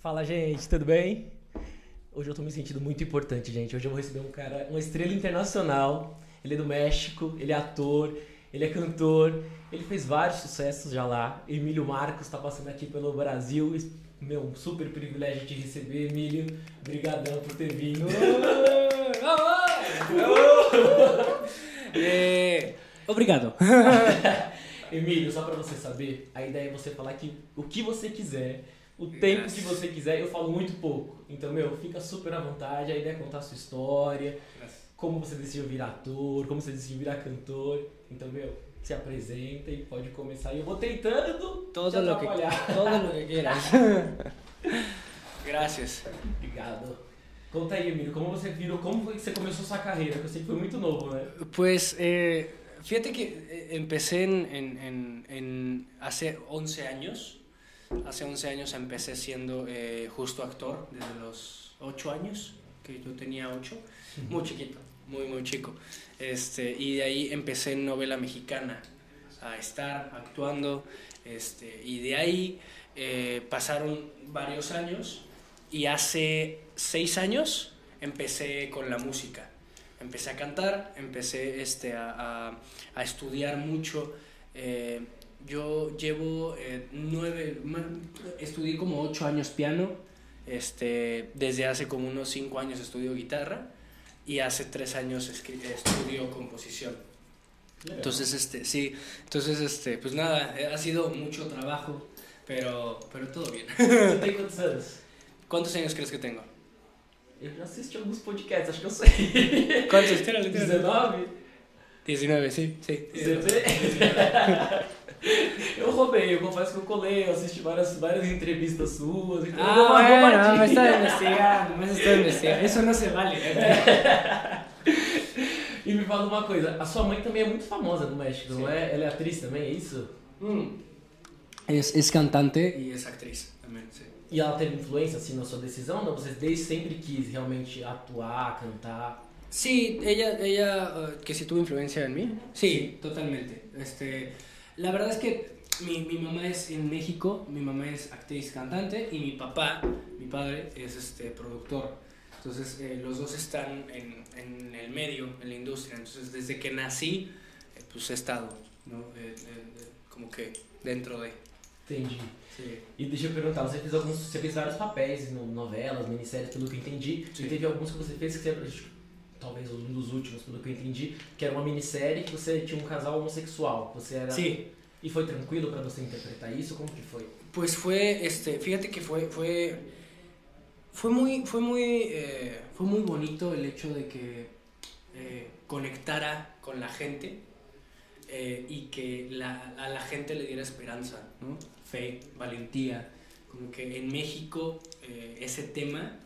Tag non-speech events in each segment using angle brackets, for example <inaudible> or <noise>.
Fala, gente, tudo bem? Hoje eu tô me sentindo muito importante, gente. Hoje eu vou receber um cara, uma estrela internacional. Ele é do México, ele é ator, ele é cantor, ele fez vários sucessos já lá. Emílio Marcos tá passando aqui pelo Brasil. Meu, um super privilégio te receber, Emílio. Obrigadão por ter vindo. <laughs> É, obrigado. <laughs> Emílio, só pra você saber, a ideia é você falar que o que você quiser, o tempo Yes. que você quiser, eu falo muito pouco. Então, meu, fica super à vontade, a ideia é contar a sua história, como você decidiu virar ator, como você decidiu virar cantor. Então, meu, se apresenta e pode começar. E eu vou tentando te Todo que, atrapalhar. <laughs> todo lo que quieras. <laughs> Gracias. Obrigado. Conta aí, Emílio, como você virou, como foi que você começou sua carreira? Que eu sei que foi muito novo, né? Pues eh, fíjate que eh, empecé en- en- en- hace 11 años. Hace 11 años empecé siendo eh, justo actor desde los 8 años, que yo tenía 8, muy chiquito, muy muy chico. Este, y de ahí empecé en novela mexicana a estar actuando. Este, y de ahí eh, pasaron varios años y hace 6 años empecé con la música. Empecé a cantar, empecé este, a, a- a estudiar mucho. eh, yo llevo eh, nueve, estudié como ocho años piano, este, desde hace como unos cinco años estudio guitarra y hace tres años estudio composición. Entonces, este, sí, entonces, este, pues nada, eh, ha sido mucho trabajo, pero, pero todo bien. Quantos anos? ¿Cuántos años crees que tengo? Eu já assisti alguns podcasts, acho que eu sei. ¿Cuántos? Tírale. 19? 19, sí, sí. Você vê? <laughs> Eu roubei, eu confesso que eu colei, eu assisti várias, várias entrevistas suas. Então Ah, uma bueno, roubadinha. me está investigando, me está investigando. Eso no se vale. <laughs> E me fala uma coisa, a sua mãe também é muito famosa no México, não é? Ela é atriz também, é isso? Es, es cantante y es actriz también, sí. E ela teve influência assim na sua decisão? Não, você desde sempre quis realmente atuar, cantar. Sí, ella, ella eh, que sí tuvo influencia en mí. Sí, totalmente. Este, la verdad es que mi, mi mamá es en México, mi mamá es actriz cantante y mi papá, mi padre, es este productor. Entonces eh, los dos están en, en el medio, en la industria. Entonces desde que nací, eh, pues he estado, ¿no? Eh, eh, eh, como que dentro de. Entendi. Sí. E deixa eu perguntar, você fez alguns. Você fez vários papéis em novelas, minisséries, pelo que eu entendi. Sim. E teve alguns que você fez que você. Talvez um dos últimos, pelo que eu entendi, que era uma minissérie que você tinha um casal homossexual. Você era. Sí, E foi tranquilo pra você interpretar isso? Como que foi? Pues fue, este, fíjate que fue, fue, fue muy, fue muy, eh, fue muy bonito el hecho de que eh, conectara con la gente eh, y que la- a la gente le diera esperanza, ¿no? Fe, valentía. Como que en México eh, ese tema,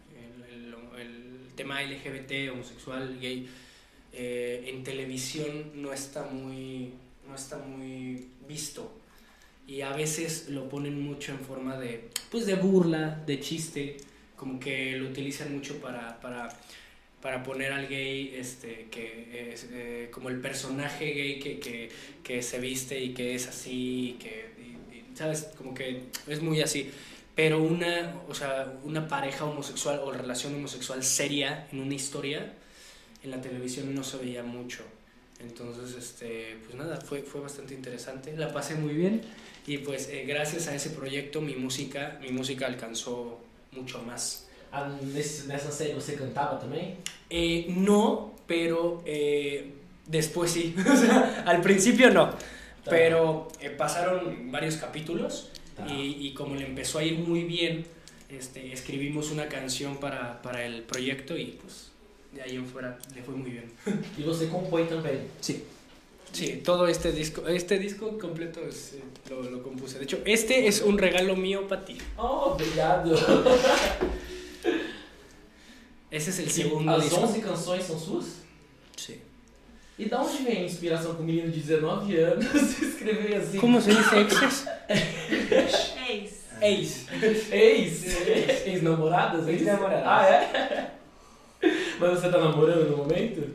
tema LGBT, homosexual, gay, eh, en televisión no está muy, no está muy visto y a veces lo ponen mucho en forma de, pues de burla, de chiste, como que lo utilizan mucho para, para, para poner al gay este, que es eh, como el personaje gay que, que, que se viste y que es así, que, y- y, ¿sabes? Como que es muy así. Pero una, o sea, una pareja homosexual o relación homosexual seria en una historia, en la televisión no se veía mucho. Entonces, este, pues nada, fue, fue bastante interesante. La pasé muy bien y pues eh, gracias a ese proyecto mi música, mi música alcanzó mucho más. Ah, nesse, nessa série você cantava também? Eh, no, pero eh, después sí. <laughs> O sea, al principio no. Pero eh, pasaron varios capítulos Y, y como le empezó a ir muy bien, este, escribimos una canción para, para el proyecto y pues de ahí en fuera le fue muy bien. <laughs> E você compõe também. Sí. Sí, todo este disco, este disco completo es, eh, lo, lo compuse. De hecho, este es un regalo mío para ti. Oh, obrigado. <laughs> Ese es el segundo as disco. 11 canções são suas? E da onde vem a inspiração com um menino de 19 anos <laughs> escrever assim? ¿Cómo se dice exes? Ex. Ex. Ex? Ex-namoradas? é? Ex-namoradas. Ah, é? Mas você tá namorando no momento?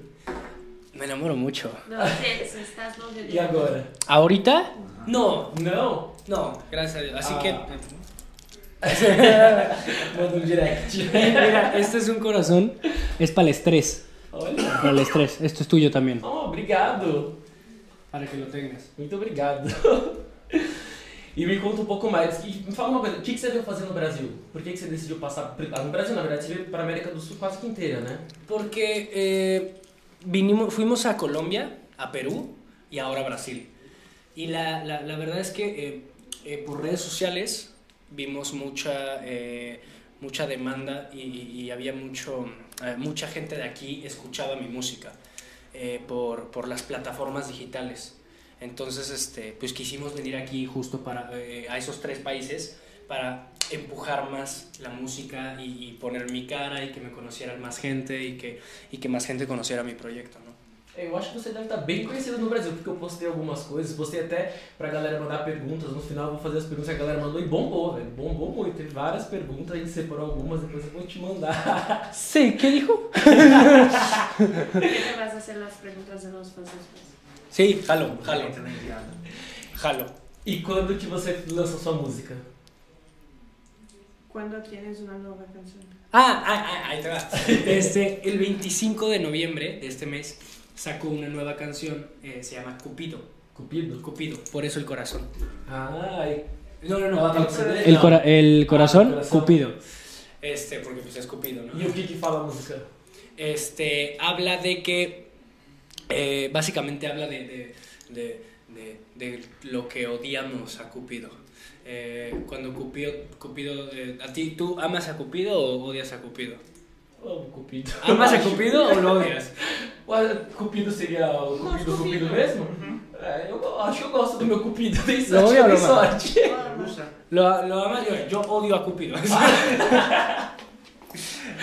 Me enamoro mucho. No, sexo, estás novio de E agora? ¿Ahorita? No, Não? no, gracias a Dios. Así Ah. que. <laughs> Manda um direct. Mira, este es un corazón. Es para el estrés. Olha. Para el estrés. Esto es tuyo también. Oh, obrigado. Para que lo tengas. Muito obrigado. <laughs> E me conta um pouco mais. E me fala uma coisa, o que que você veio fazer no Brasil? Por que que você decidiu passar... ah, No Brasil, na verdade, você veio para a América do Sul quase que inteira, né? Porque eh, vinimos, fuimos a Colombia, a Perú y ahora a Brasil. Y la, la, la verdad es que eh, eh, por redes sociales vimos mucha, eh, mucha demanda y, había mucho, eh, mucha gente de aquí escuchaba mi música eh, por, por las plataformas digitales. Entonces, este, pues quisimos venir aquí justo para, eh, a esos tres países para empujar más la música y, poner mi cara y que me conocieran más gente y que, y que más gente conociera mi proyecto. Eu acho que você deve estar bem conhecido no Brasil, porque eu postei algumas coisas, postei até pra galera mandar perguntas, no final eu vou fazer as perguntas que a galera mandou e bombou, velho, bombou muito, teve várias perguntas, a gente separou algumas, depois eu vou te mandar. Sí, ¿qué dijo? ¿Qué te vas a hacer las preguntas de los? Sí, jalo, jalo, jalo. E quando que você lança sua música? ¿Cuándo tienes una nueva canción? Ah, ah, ah, ahí te va. Este, el 25 de noviembre de este mes sacó una nueva canción, eh, se llama Cupido. Cupido? Cupido, por eso el corazón. Ai, No, no, no. El, cora- el corazón, Ah, corazón. Cupido. Este, porque pues es Cupido, ¿no? e o que que fala música? Este, habla de que, eh, básicamente habla de, de, de, de- de lo que odiamos a Cupido. Eh, cuando Cupido, Cupido eh, ¿a ti, tú amas a Cupido o odias a Cupido? Amo Cupido. ¿Amas a Cupido o lo odias? Ué, Cupido seria o Cupido, Cupido Cupido. mesmo? É, eu acho que eu gosto do meu Cupido, tem sorte, tem sorte. Lo, lo amas, yo, yo odio a Cupido. <laughs>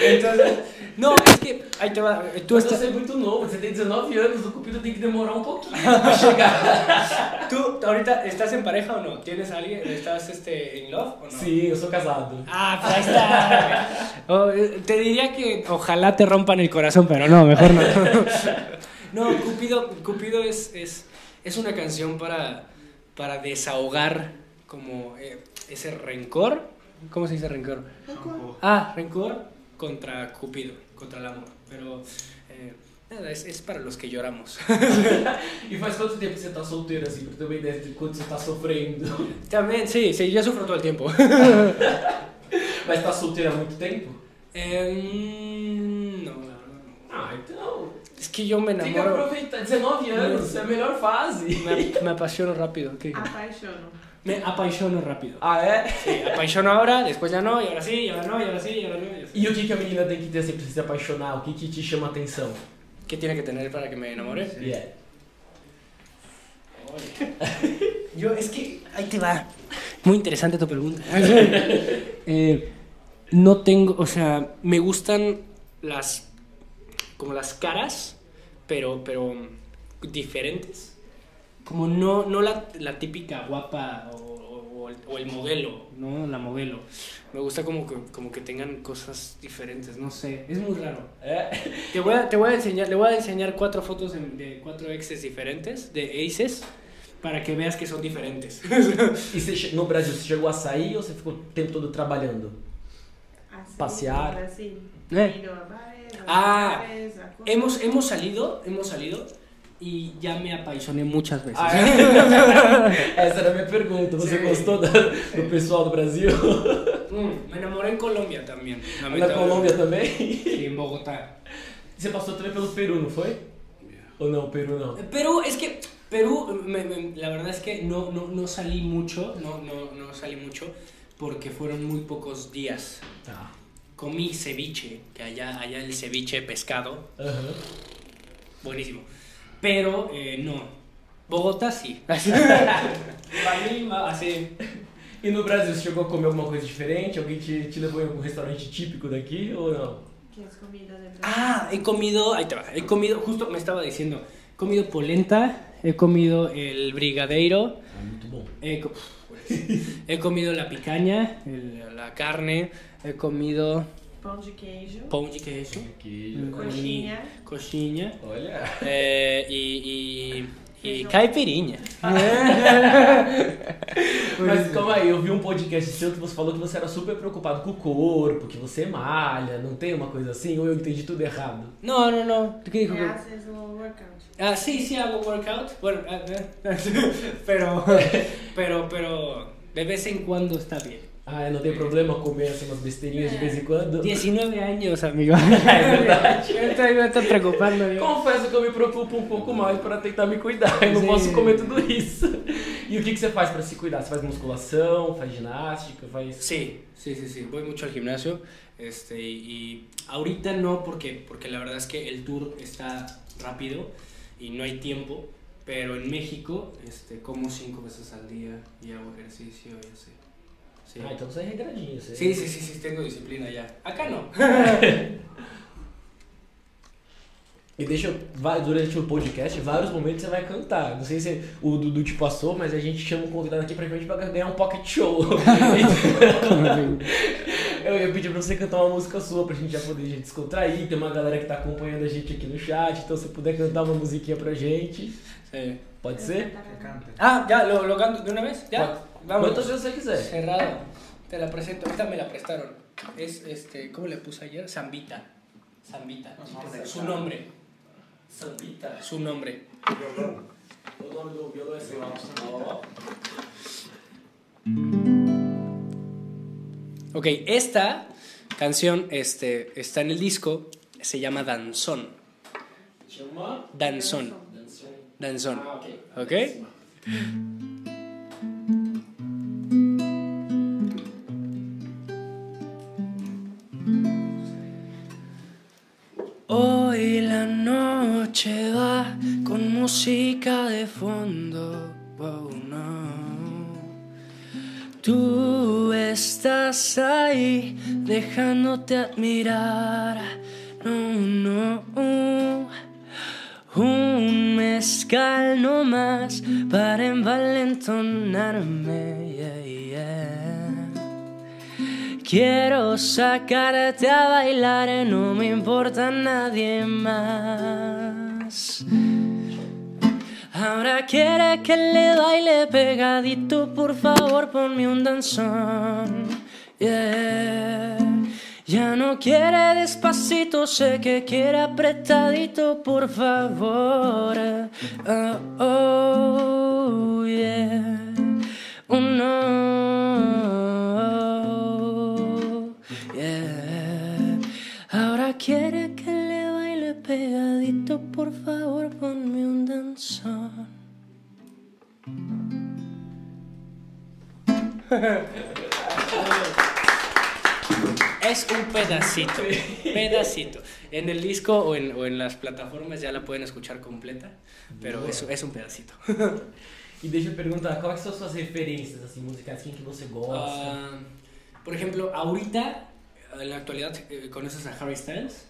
Entonces, no, es que, te va, tú Mas estás, você é muito novo, você tem 19 anos, o Cupido tem que demorar um pouquinho pra chegar. tú ahorita estás en pareja o no? ¿Tienes a alguien? ¿Estás este, en love o no? Sim, eu sou casado. Ah, pues ahí está. Oh, te diría que ojalá te rompan el corazón, pero no, mejor no. <laughs> No, Cupido, Cupido es, es, es una canción para, para desahogar como eh, ese rencor. ¿Cómo se dice rencor? Ah, rencor contra Cupido, contra el amor. Pero eh, nada, es, es para los que lloramos. <laughs> E faz quanto tempo que você tá solteiro, assim, pra ter uma ideia de quanto você tá sofrendo? También, sí, sí, yo sufro todo el tiempo. <laughs> Mas tá solteiro há muito tempo? Eh, no, la verdad no. Ah, então. Es que yo me Tem que enamoro. aproveitar. 19 anos, é a melhor fase. Me, me apasiono rápido. ¿qué? Apaixono. Me apasiono rápido. Ah, é? Sí, apasiono ahora, después ya no, y ahora sí, y ahora no, y ahora sí, y ahora no. y así. E o que, que a menina tem que ter sempre se apaixonar? O que, que te chama atenção? ¿Qué tiene que tener para que me enamore? Yeah. Yo, es que, ahí te va. Muy interesante tu pregunta. <laughs> Eh, no tengo, o sea, me gustan las, como las caras, pero, pero diferentes. Como no, no la, la típica guapa o, o- o el, o el modelo, ¿no? La modelo. Me gusta como que, como que tengan cosas diferentes, no sé. Es muy raro. É? Te voy a, te voy a enseñar, le voy a enseñar cuatro fotos de, de cuatro exes diferentes, de aces, para que veas que son diferentes. <laughs> E você, no Brasil, você chegou a sair ou você ficou o tempo todo trabalhando? Así, Pasear. Así. Eh. He ido a bares, a Ah, hemos, hemos salido, hemos salido y ya me apaisoné muchas veces. Ah, é? Essa era a minha pergunta. Você Sim. gostou da- do pessoal do Brasil? Mm, me enamoré en Colombia también. Na lamentablemente. Colômbia também? Sí, en Bogotá. Você passou também pelo Peru, não foi? Ou não, Peru não? Perú, es que Perú, me- me- la verdad es que no, no, no salí mucho, no, no, no salí mucho porque fueron muy pocos días. Tá. Comí ceviche, que allá, allá el ceviche pescado, Aham. buenísimo. Pero eh, no. Bogotá sí. <laughs> Lima, así. E no Brasil, você chegou a comer alguma coisa diferente? Alguém te, te levou em algum restaurante típico daqui ou não? ¿Qué has comido de Brasil? Ah, he comido, ahí te va, he comido, justo me estaba diciendo, he comido polenta, he comido el brigadeiro, Ah, he, <laughs> he comido la picaña, el- la carne, he comido Pão de queijo. pão de queijo, Queijo. Coxinha. coxinha, Olha. eh, y, y, e caipirinha. <laughs> Mas calma aí, eu vi um podcast seu que você falou que você era super preocupado com o corpo, que você malha, não tem uma coisa assim? Ou eu entendi tudo errado? No, no, no. ¿Qué dijo? ¿Qué haces un workout? Ah, sí, sí hago workout. Bueno, ah, eh, <laughs> pero, <laughs> pero, pero de vez en cuando está bien. Ah, não tem problema comer assim, umas besteirinhas de vez em quando? 19 años, amigo. <laughs> É verdade. Me estoy, me estoy preocupando. yo. Confesso que eu me preocupo um pouco mais para tentar me cuidar. Eu não Sim. posso comer tudo isso. E o que, que você faz para se cuidar? Você faz musculação, faz ginástica, faz. Sí, sí, sí, sí. Voy mucho al gimnasio. Este, y ahorita no, porque, porque la verdad es que el tour está rápido y no hay tiempo. Pero en México, este, como cinco veces al día y hago ejercicio y así. Sí. Ah, então você é regradinho. Você... Sí, sí, sí, sí, tengo disciplina ya. Acá no. <laughs> E deixa durante o podcast, vários momentos você vai cantar. Não sei se o Dudu te passou, mas a gente chama um convidado aqui pra gente pra ganhar um pocket show. <laughs> eu ia pedir pra você cantar uma música sua pra gente já poder gente descontrair. Tem uma galera que tá acompanhando a gente aqui no chat, então se puder cantar uma musiquinha pra gente, Sí. pode ser? Ah, ya, ¿lo, lo canto de una vez? ¿Ya? Vamos. Cerrado. Te la presento. Ahorita me la prestaron. Es, este, ¿cómo le puse ayer? Zambita. Zambita. Su nombre. Sambita. Su nombre. Ok, esta canción este, está en el disco. Se llama Danzón. Danzón. Dançom. Danzón. Ah, ok. Ok? Música de fondo. Oh, no. Tú estás ahí dejándote admirar. No, no. Un mezcal no más para envalentonarme. Quiero sacarte a bailar, no me importa nadie más. Ahora quiere que le baile pegadito, por favor ponme un danzón. Yeah. Ya no quiere despacito, sé que quiere apretadito, por favor. Oh, oh, yeah. Oh, no. Yeah. Ahora quiere que pegadito, por favor, ponme un danzón. Es un pedacito, pedacito. En el disco o en, o en las plataformas ya la pueden escuchar completa, pero es, es un pedacito. E deixa eu perguntar, quais são as suas referências assim, musicais? Quem que você gosta? Ah, por ejemplo, ahorita, en la actualidad, eh, ¿conoces a Harry Styles?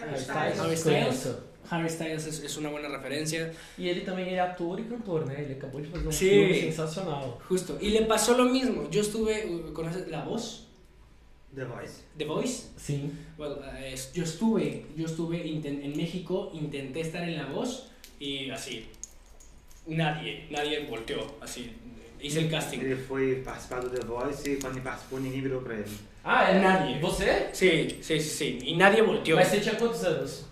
Harry Harry Styles. Harry Styles es, es una buena referencia. E ele também é ator e cantor, né? Ele acabou de fazer um Sim. filme sensacional. Justo. Y le pasó lo mismo. Yo estuve, uh, ¿conoces La Voz? The Voice. The Voice. Well, eh, es- yo estuve, yo estuve en México, intenté estar en La Voz y así, nadie, nadie volteó, así, hice el casting. Ele foi participar do The Voice e quando ele participou, ninguém virou pra ele. Ah, Nadie. Você? Sí, sí, sí, sí, y nadie volteó. Mas você tinha quantos anos?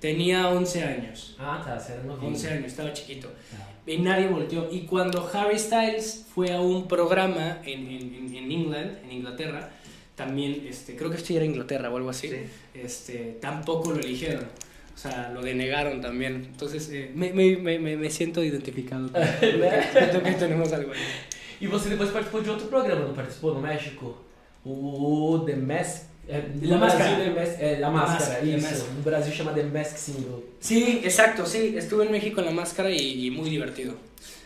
Tenía 11 años, Ah, tá, você era novinho. 11 años, estaba chiquito. Ah. Y nadie volteó. Y cuando Harry Styles fue a un programa en, en, en- en England, en Inglaterra, también, este, creo que esto era Inglaterra o algo así, Sí. este, tampoco lo eligieron. O sea, lo denegaron también. Entonces, eh, me, me, me, me- siento identificado. con- <laughs> Siento que tenemos algo ahí. E você depois participou de outro programa, não participou no México? O The Mask. É, no La Brasil, Máscara. The Mask, é, La La Máscara, Máscara, The isso. Mask. No Brasil chama The Mask Single. Sí, exacto, sí. Estuve en México en la máscara y, y muy divertido.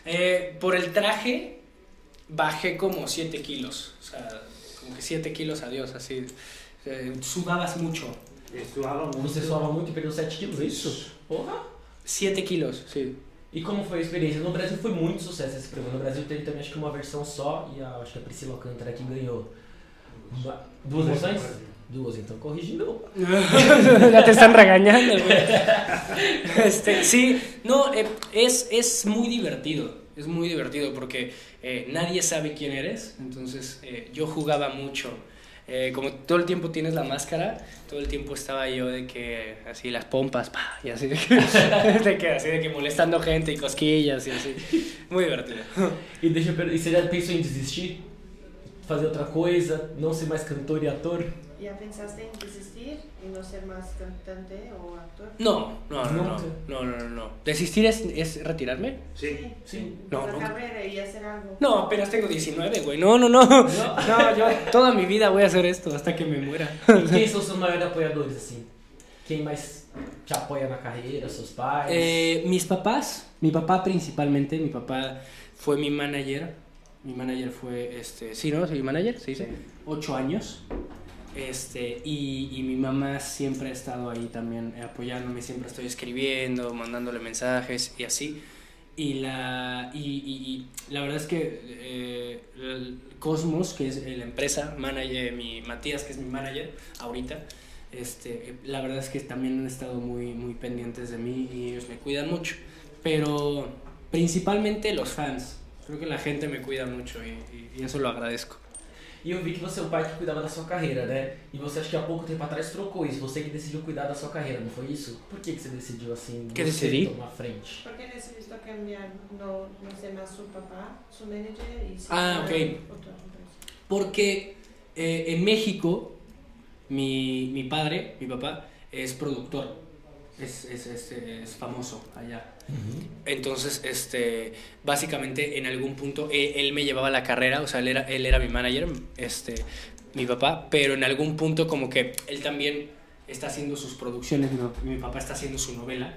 Eh, por el traje bajé como 7 kilos. O sea, como que 7 kilos, adiós, así. Eh, sudabas mucho. Ele suava muito. Você suava muito e perdeu 7 quilos, é isso? Porra! 7 kilos, sí. E como foi a experiência? No Brasil foi muito sucesso esse programa. No Brasil teve também acho que uma versão só e a, acho que a Priscila Alcântara que ganhou. Ba- Duas versões? Duas, então corrigindo. ya te están regañando, güey. Este, sí, no, eh, es, es muy divertido. Es muy divertido porque eh, nadie sabe quién eres. Entonces, eh, yo jugaba mucho. Eh, como todo el tiempo tienes la máscara, todo el tiempo estaba yo de que así las pompas, pa, y así de que, <laughs> de que, así de que molestando gente y cosquillas y así. Muy divertido. E deixa eu per- e pensou em desistir? Fazer outra coisa? Não ser mais cantor e ator? ¿Ya pensaste en desistir y no ser más cantante o actor? No, no, no, no, Nunca. no, no, no, no. ¿Desistir es, es retirarme? Sí. Sí. No, carrera y hacer algo. No, apenas tengo 19, güey. No, no, no. <laughs> No, yo toda mi vida voy a hacer esto hasta que me muera. E quem são seus maiores apoiadores, assim? Quem mais te apoia na carreira? Seus pais? Eh, mis papás, mi papá principalmente, mi papá fue mi manager. Mi manager fue, este, sí, ¿no? ¿Soy manager? ¿Se dice? Ocho años. Este, y, y mi mamá siempre ha estado ahí también apoyándome, siempre estoy escribiendo, mandándole mensajes y así. Y la, y, y- y la verdad es que eh, el Cosmos, que es la empresa, manager, mi Matías, que es mi manager ahorita, este, la verdad es que también han estado muy, muy pendientes de mí y ellos me cuidan mucho. Pero principalmente los fans. Creo que la gente me cuida mucho y, y- y eso lo agradezco. E eu vi que você é o pai que cuidava da sua carreira, né? E você acho que há pouco tempo atrás trocou isso. Você que decidiu cuidar da sua carreira, não foi isso? Por que, que você decidiu assim? Que decidi? tomar frente? ¿Por qué decidiste cambiar? No, no ser más su papá, su manager y ser Ah, otra ok. empresa? Porque eh, en México, mi, mi padre, mi papá, es productor. Es, es, es, es famoso allá. Entonces, este, básicamente en algún punto él, él me llevaba la carrera, o sea, él era, él era mi manager, este, mi papá, pero en algún punto como que él también está haciendo sus producciones, mi, mi papá está haciendo su novela,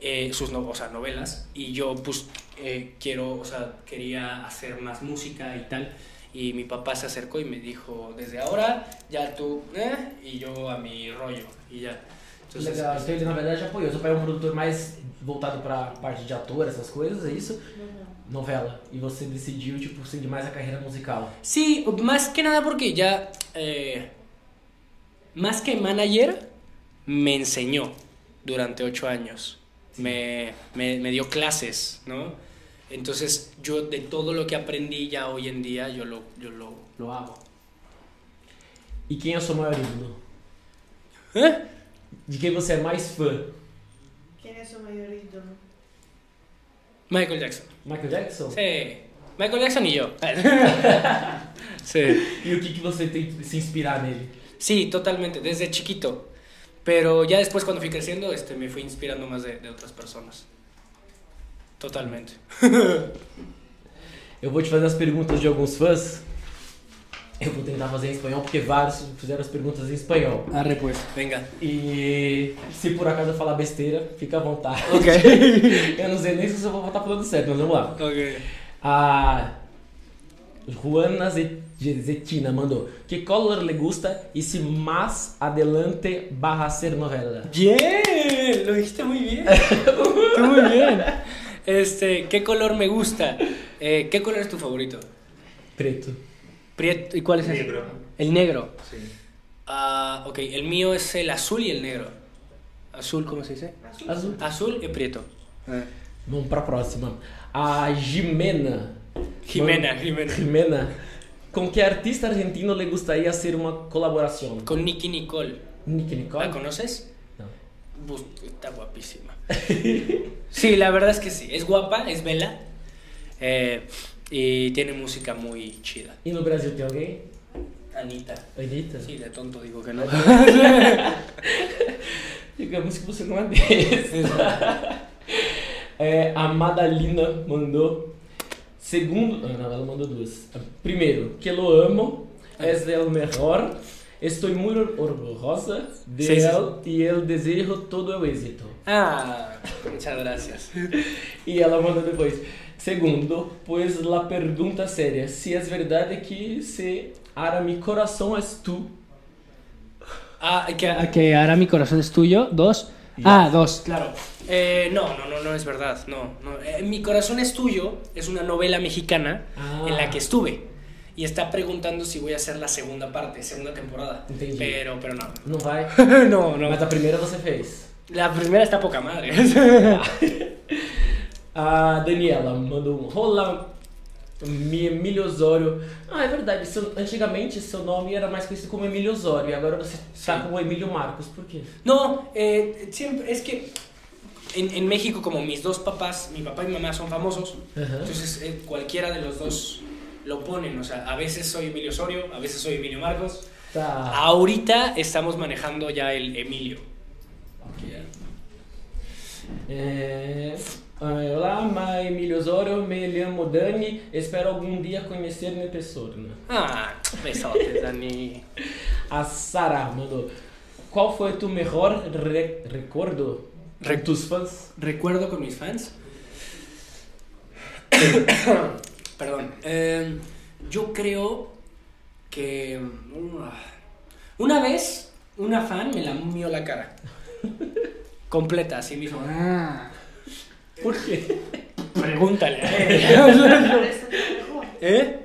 eh, sus no, o sea, novelas, y yo pues eh, quiero, o sea, quería hacer más música y tal, y mi papá se acercó y me dijo, desde ahora ya tú, eh, y yo a mi rollo, y ya. Entonces, Legal, então ele na verdade apoiou. Seu pai é um produtor mais voltado pra parte de ator, essas coisas, é isso? No, no. Novela. E você decidiu, tipo, seguir mais a carreira musical. Sí, más que nada porque ya, eh, más que manager, me enseñó durante ocho años. Me, me, me dio clases, ¿no? Entonces yo de todo lo que aprendí ya hoy en día, yo lo, yo lo, lo hago. E quem é o seu maior ídolo? ¿Eh? De quem você é mais fã? ¿Quién es su mayor ídolo? Michael Jackson. Michael Jackson? Sí, Michael Jackson y yo. sí. E o que, que você tem que se inspirar nele? Sí, totalmente, desde chiquito. Pero ya después cuando fui creciendo, este, me fui inspirando más de, de otras personas. Totalmente. <laughs> Eu vou te fazer as perguntas de alguns fãs. Eu vou tentar fazer em espanhol, porque vários fizeram as perguntas em espanhol. Arre pues, venga. E se por acaso eu falar besteira, fica à vontade. Ok. <laughs> Eu não sei nem se eu vou estar falando certo, mas vamos lá. ok. A Juana Ze- Zetina mandou. Que color le gusta y si más adelante va a ser novela? Bien, lo dijiste muy bien. Muy bien. Este, ¿qué color me gusta? Eh, ¿Qué color es tu favorito? Preto. Prieto. ¿Y cuál es ese? Negro. El negro. Sí. Ah, ok, el mío es el azul y el negro. Azul, ¿cómo se dice? Azul. Azul. Azul y prieto. Vamos pra próxima. A Jimena. Jimena, Jimena. Jimena. ¿Con qué artista argentino le gustaría hacer una colaboración? Con Nicky Nicole. Nicky Nicole. ¿La conoces? No. Está guapísima. <laughs> Sí, la verdad es que sí. Es guapa, es vela. eh, y tiene música muy chida. E no Brasil tem alguém? Anita. Anitta? Sí, de tonto digo que no. Digamos <laughs> que você não é desse. É, a Madalina mandou. Segundo. Ah, não, ela mandou duas. Primeiro, que lo amo, es el mejor. Estou muito orgulhosa de Sí, sí, él y el desejo todo el éxito. Ah, muchas gracias. E ela mandou depois. Segundo, pues la pergunta séria: se é verdade que se ara mi coração es tu. Ah, que, que ahora mi corazón es tuyo. Dos. Ah, dos, claro. Eh, no, no, no, no es verdad. No, no. Eh, mi corazón es tuyo es una novela mexicana Ah. en la que estuve. y está preguntando si voy a hacer la segunda parte, segunda temporada. Entendi. Pero, pero no. Não vai? <laughs> no, no. Mas a primeira você fez. La primera está poca madre. <laughs> A Daniela mandou um. Mi- Emílio Osório. Ah, é verdade. seu- antigamente seu nome era mais conhecido como Emílio Osório. E agora você tá Sim. como Emílio Marcos. Por quê? No, eh, siempre, es que en, en México, como mis dos papás, mi papá y mi mamá son famosos, entonces eh, cualquiera de los dos lo ponen. O sea, a veces soy Emilio Osorio, a veces soy Emilio Marcos. Tá. Ahorita estamos manejando ya el Emilio. É... ah, Olá, ma Emílio Osório. Me chamo Dani. Espero algum dia conhecer em pessoa. né? Ah, besotes, Dani. <laughs> A Sara mandou. Qual foi tu melhor re recordo Re- com tus fãs? <coughs> Recuerdo con mis fans. Perdón. eh, yo creo que uh, una vez una fan me lamió la cara. <laughs> Completa, así mismo. Ah, Por quê? pregúntale. Eso fue mejor. ¿Eh?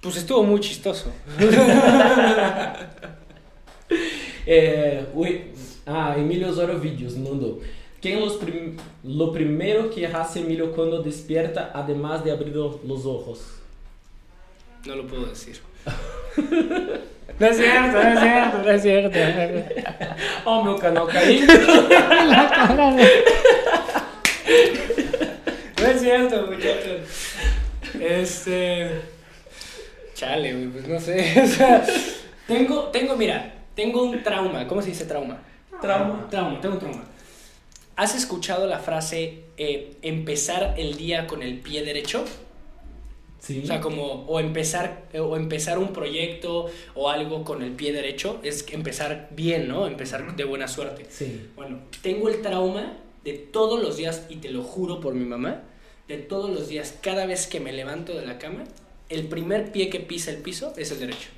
Pues estuvo muy chistoso. <laughs> É, o, ah, Emílio Osório Vídeos mandou. Quem los prim, lo primero que hace Emílio quando despierta, además de abrir lo- los ojos? No lo puedo decir. <laughs> No es cierto, no es cierto, no es cierto. Ó, o meu canal caindo. Cierto, muchachos. Este. Chale, güey, pues no sé. <laughs> O sea, tengo, tengo, mira, tengo un trauma. ¿Cómo se dice trauma? Trauma. Trauma, tengo un trauma. ¿Has escuchado la frase eh, empezar el día con el pie derecho? Sim. O sea, como o empezar o empezar un proyecto o algo con el pie derecho es empezar bien, ¿no? Empezar de buena suerte. Sim. Bueno, tengo el trauma de todos los días, y te lo juro por mi mamá, de todos los días, cada vez que me levanto de la cama, el primer pie que pisa el piso es el derecho.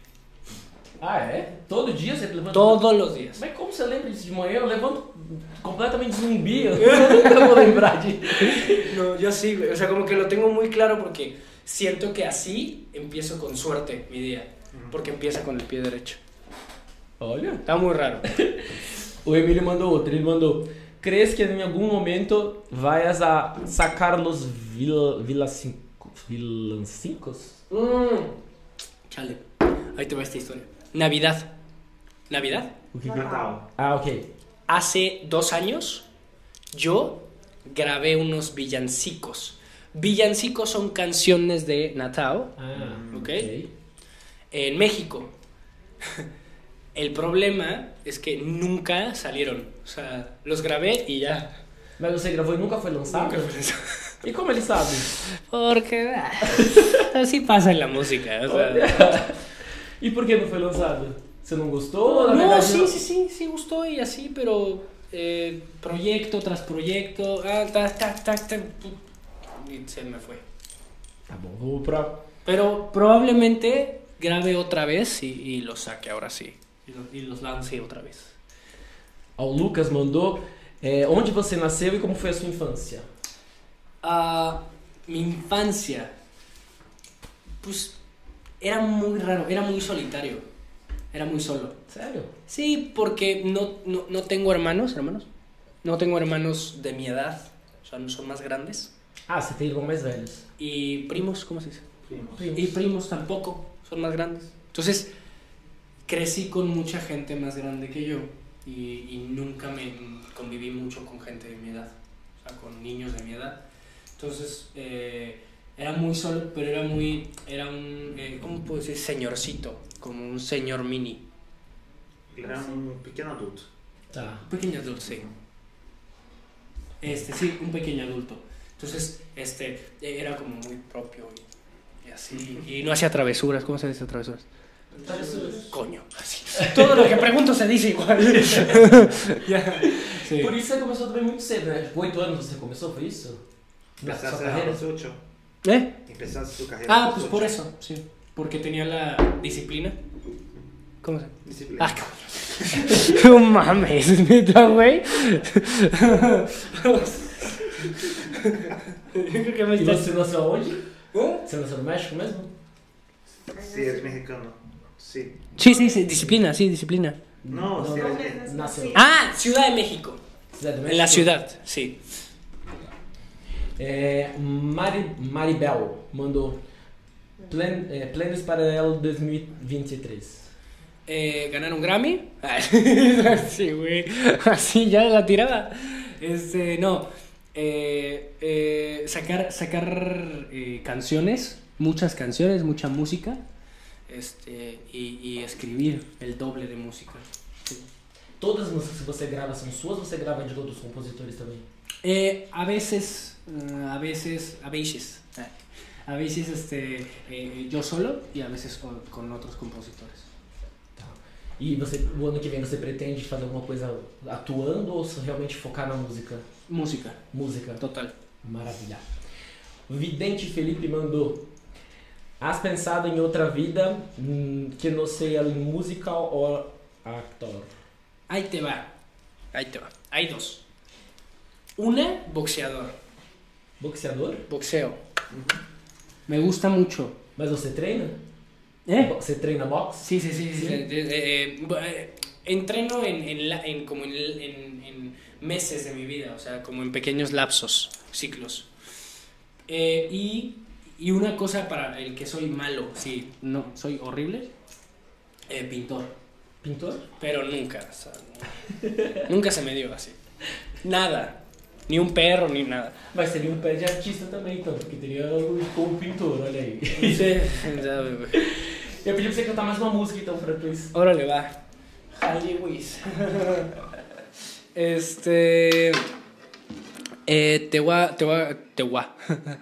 Ah, é? Todo dia você levanta? Todos los días. Mas como você lembra disso de manhã? Eu levanto completamente zumbi. Eu nunca vou lembrar de... No, yo sí. O sea, como que lo tengo muy claro porque siento que así empiezo con suerte mi día. Porque empieza con el pie derecho. Olha. Está muy raro. <laughs> O Emílio mandou outro. Ele mandou... Crees que em algum momento vayas a sacar los vil, vilancicos? Mm. Chale. Ahí te va esta historia. Navidad. ¿Navidad? Ah, ok. Hace dos años yo grabé unos villancicos. Villancicos son canciones de Natal Ah, Ok. en México. <laughs> El problema es que nunca salieron. O sea, los grabé y ya. Mas você gravou e nunca foi lançado? E como ele sabe? Porque ah, <laughs> así pasa en la música. o sea. E por que não foi lançado? Você não gostou? Na No, verdade, sí, sí, sí, sí gustó y así, pero eh, proyecto tras proyecto, ah, tac, tac, tac, tac, y se me fue. Tá bom, vou pra... Pero probablemente grabe otra vez y, y los saque ahora sí. Y los, y los lance otra vez. O Lucas mandou... é, onde você nasceu e como foi a sua infância? Mi infancia, pues era muy raro, era muy solitario, era muy solo. Sério? Sí, porque no, no, no tengo hermanos, hermanos. No tengo hermanos de mi edad, o sea, no son más grandes. Ah, você tem irmãos mais velhos. Y primos, ¿cómo se dice? Primos. Y primos tampoco, son más grandes. Entonces, crecí con mucha gente más grande que yo y, y nunca me conviví mucho con gente de mi edad, o sea, con niños de mi edad. Entonces, eh, era muy solo, pero era muy, era un, eh, ¿cómo puedo decir? Señorcito, como un señor mini. Era um pequeno adulto. Tá. Un pequeño adulto, sí. Este, sí, un pequeño adulto. Entonces, este, era como muy propio y, y así. Y no hacía travesuras, ¿cómo se dice travesuras? Coño. Así. Todo lo que pregunto se dice igual. <laughs> Ya. Sí. Por isso você começou também muito cedo, né? Tipo, 8 anos você começou, foi isso? Empezaste a carreira? los 8. ¿Eh? Empezaste tu carrera. Ah, pues por eso, sí. Porque tenía la disciplina. ¿Cómo se Disciplina. Ah, qué <laughs> No mames, neta, güey. Yo creo que me E estás- você nasceu aonde? ¿Eh? Você nasceu no México mesmo? Sí, es mexicano. Sí. Sí, sí, sí, disciplina, sí, disciplina. No, No, nació. sí. Ah, Ciudad de México. Ciudad de En México. la ciudad, sí. É, Mari, Maribel mandou plan, é, planos para el 2023. Eh, ganar un Grammy. <laughs> sí, güey. <laughs> Así ya la tiraba. Este, no. Eh, eh, sacar sacar eh, canciones, muchas canciones, mucha música. Este, y, y escribir el doble de música. Todas as músicas que você grava são suas ou você grava de outros compositores também? Eh, a veces, eh, a veces, a veces, eh, a veces este, yo solo y a veces con, con otros compositores. Tá. E você, o ano que vem você pretende fazer alguma coisa atuando ou realmente focar na música? Música, Música. total. Maravilha. O Vidente Felipe mandou. Has pensado em outra vida hum, que não seja musical ou actor? Ahí te va, ahí te va. Hay dos. Una, boxeador, Boxeador? boxeo. Me gusta mucho. Mas você treina? ¿Eh? Você treina boxe? Sí, sí, sí. sí, Sí. eh, eh, eh, entreno en, en, la- en como en, en- en meses de mi vida, o sea, como en pequeños lapsos, ciclos. Eh, y, y una cosa para el que soy malo, sí, no, soy horrible, eh, pintor. Pintor? Pero nunca, o sea, nunca se me dio así. Nada. Ni un perro, ni nada. Mas seria um pé de artista também, então, porque teria o como pintor, olha aí. <laughs> Sí, sabe, güey. Eu pedi pra você cantar mais uma música, então, pra depois. Órale, va. Harley Wiz. <laughs> Este. eh, te voy a. Te voy a. Te voy a, <laughs>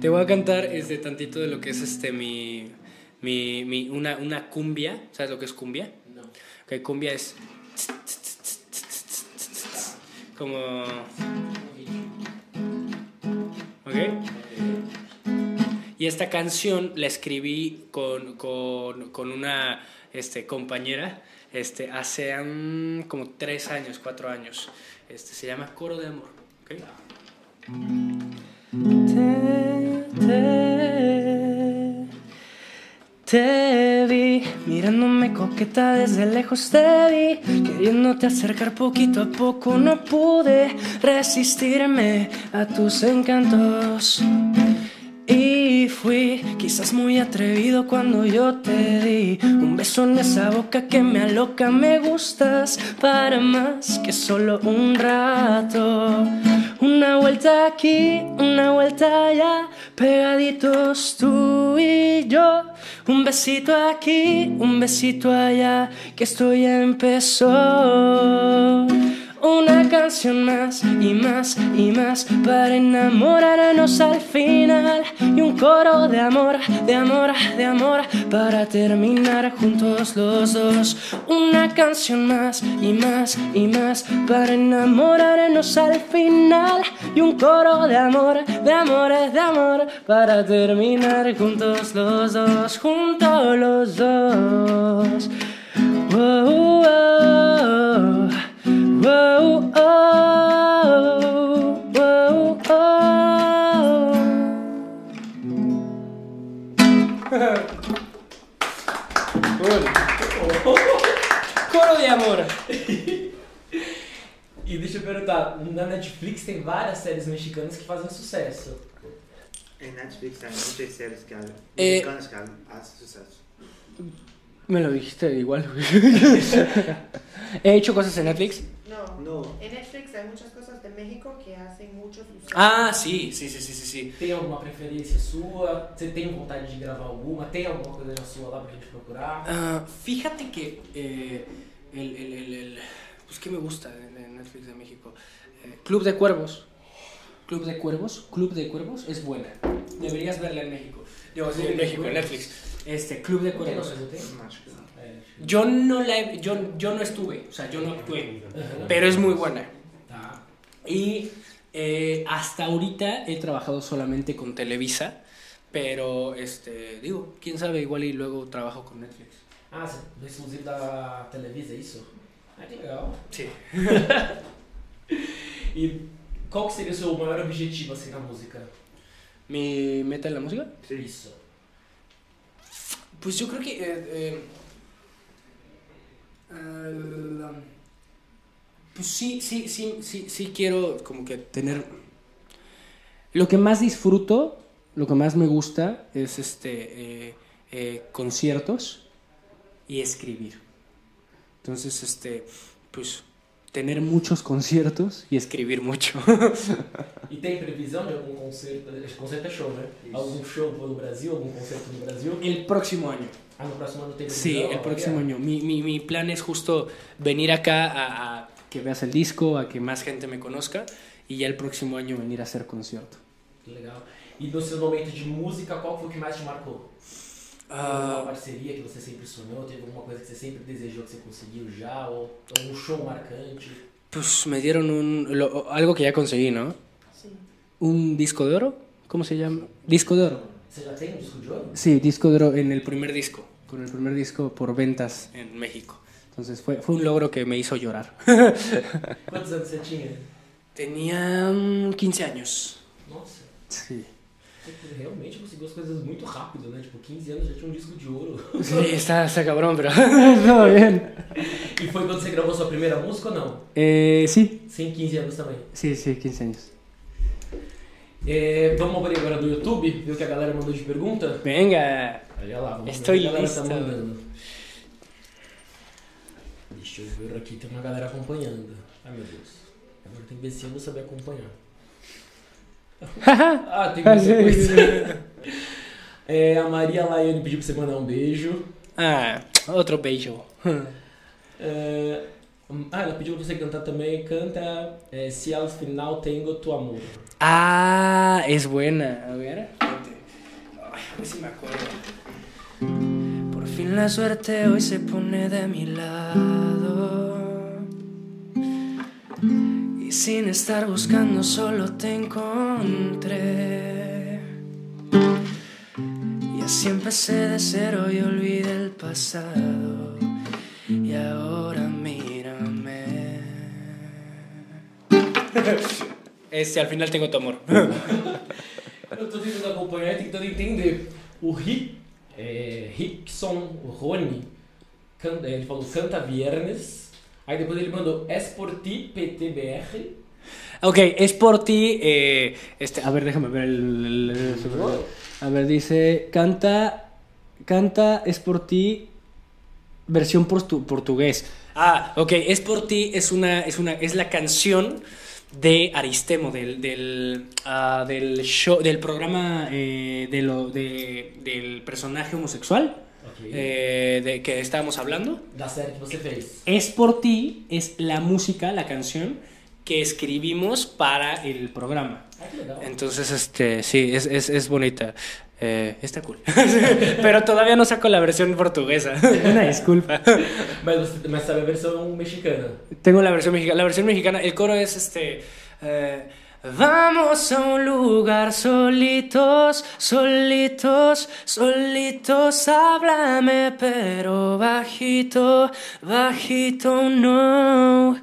te voy a cantar este tantito de lo que es este mi. mi, mi una, una cumbia. ¿Sabes lo que es cumbia? Não. Que cumbia es. Como. ¿Ok? Y esta canción la escribí con, con, con una este, compañera este, hace mm, como tres años, cuatro años. Este, se llama Coro de Amor. Te vi mirándome coqueta desde lejos te vi queriéndote acercar poquito a poco. No pude resistirme a tus encantos y fui quizás muy atrevido cuando yo te di un beso en esa boca que me aloca me gustas para más que solo un rato una vuelta aquí, una vuelta allá, pegaditos tú y yo. Un besito aquí, un besito allá, que esto ya empezó. Una canción más y más y más para enamorarnos al final. Y un coro de amor, de amor, de amor para terminar juntos los dos. Una canción más y más y más para enamorarnos al final. Y un coro de amor, de amor, de amor para terminar juntos los dos, juntos los dos. Wow, wow. Whoa, oh, whoa, oh. Coro de amor. <laughs> E deixa eu perguntar, na Netflix tem várias séries mexicanas que fazem sucesso. En Netflix hay muchas series que hacen, Eh. mexicanas que hacen suceso. Me lo dijiste igual. <laughs> He hecho cosas en Netflix. No. No. En Netflix hay muchas cosas de México que hacen mucho suceso. Ah, sí, sí, sí, sí, sí, sí. Tem alguma preferência sua? Você tem vontade de gravar alguma? Tem alguma coisa sua lá pra gente procurar? Ah, fíjate que eh, el, el, el, el- Pues, ¿qué me gusta de de Netflix de México? Eh, Club de Cuervos. Club de Cuervos. Club de Cuervos es buena. Deberías verla en México. Digo, sí, en México, en Netflix. Este, Club de Cuervos. É, Yo no la he- yo, yo no estuve, o sea, yo no actué, pero es muy buena. Tá. Y eh, hasta ahorita he trabajado solamente con Televisa, pero este, digo, quién sabe, igual y luego trabajo con Netflix. Ah, do exclusivo da Televisa, isso? Ah, legal. Sí. E qual que seria o seu maior objetivo assim na música? ¿Mi meta en la música? Sí. Isso. Pues yo creo que... eh, eh, ah, pues sí, sí, sí, sí, sí quiero como que tener... Lo que más disfruto, lo que más me gusta es este eh, conciertos y escribir. Entonces, este, pues tener muchos conciertos y escribir mucho. <laughs> E tem previsão de algum concerto? Esse concerto é show, né? Algum show no Brasil, algum concerto no Brasil? El próximo año. Ah, no próximo ano tem Sí, el Ah, próximo año. Mi, mi, mi plan es justo venir acá a, a que veas el disco, a que más gente me conozca y ya el próximo año venir a hacer concierto. Legal. E nos seus momentos de música, qual foi o que mais te marcou? Ah, parceria que você sempre sonhou? Teve alguma coisa que você sempre desejou que você conseguiu já? Ou algum show marcante? pues me dieron un, lo- algo que ya conseguí, ¿no? Sí. Un disco de oro. ¿Cómo se llama? Disco de oro. Você já tem um disco de ouro? Sí, disco de oro en el primer disco. Con el primer disco por ventas en México. Entonces fue, fue un logro que me hizo llorar. Quantos anos você <laughs> tinha? Tenía mm, 15 años. Nossa, Sí. Você realmente conseguiu as coisas muito rápido, né? Tipo, 15 anos já tinha um disco de ouro. Está, está cabrón, pero todo bien. E foi quando você gravou sua primeira música ou não? Eh, sí, Sim, 15 anos também. sí, sí, 15 años. É, vamos abrir agora do YouTube, ver o que a galera mandou de pergunta? Venga. Olha lá, vamos Estou ver o que a galera tá mandando. Deixa eu ver aqui, tem uma galera acompanhando. Ai meu Deus. Agora tem que ver se eu vou saber acompanhar. <laughs> ah, tem muita coisa. É, a Maria Laiane pediu pra você mandar um beijo. ah, otro bello. É, ah, ela pediu pra você cantar também. Canta é, Se al final tengo tu amor. Ah, es buena. A ver. espérate. Ay, a ver si me acuerdo. Por fin la suerte hoy se pone de mi lado. Sin estar buscando solo te encontré. Y así empecé de cero y olvidé el pasado. Y ahora mírame. <laughs> Este, al final tengo tu amor. Eu tô tentando entender. O Rick, é, Rickson Rony, ele falou canta viernes. Aí depois ele mandou Es por ti PTBR. Ok, es por ti. eh, este, a ver, déjame ver el, el- A ver, dice: Canta. Canta, es por ti. Versión portu- portugués. Ah, ok, es por ti. Es una. Es una. Es la canción de Aristemo, del, del, ah, del show, del programa eh, de lo, de, del personaje homosexual Eh, de que estábamos hablando. Da série que você fez. Es por ti es la música, la canción que escribimos para el programa. Ah. Entonces, este, sí, es, es, es bonita. Eh, está cool. Pero todavía no saco la versión portuguesa. Una disculpa. Mas sabe versão mexicana. Tengo la versión mexicana. La versión mexicana, el coro es este. eh, Vamos a un lugar solitos, solitos, solitos, háblame, pero bajito, bajito, no.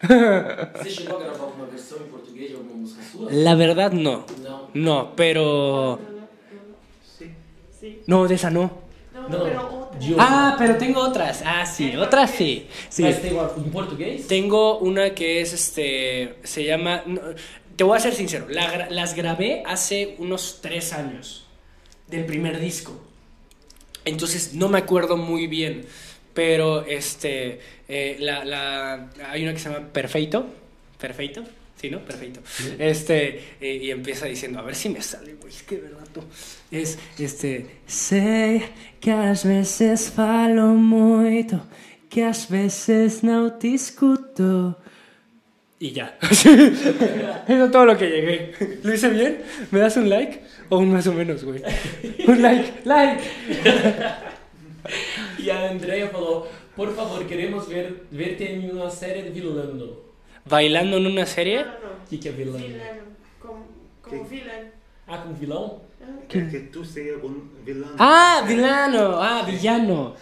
Você chegou a gravar alguma versão em português de alguma música sua? La verdad, no. No, pero. Sí. Sí. No, de esa no. No, No, pero otra. Ah, pero tengo otras. Ah, sí, otras sí. Sí. Uma em português? Tengo una que es este. Se llama. no, te voy a ser sincero, la las grabé hace unos tres años. Del primer disco. Entonces no me acuerdo muy bien. Pero este. eh, la, la- hay una que se llama Perfeito. Perfeito. Sí, ¿no? Perfecto. Este, eh, y empieza diciendo, a ver si me sale, güey, es que de verdad tú. Es, este, sei que às vezes falo muito, que às vezes não te escuto. Y ya. <laughs> Eso es todo lo que llegué. ¿Lo hice bien? ¿Me das un like? O un más o menos, güey. Un like, like. <laughs> A Andrea falou: Por favor, queremos ver, verte em uma série de vilano. ¿Bailando en una serie? No, no, no. O que, que é vilano? Como, como ¿Qué? villain. Ah, com vilão? Que, que tú seas un vilán. Ah, villano. Ah, villano.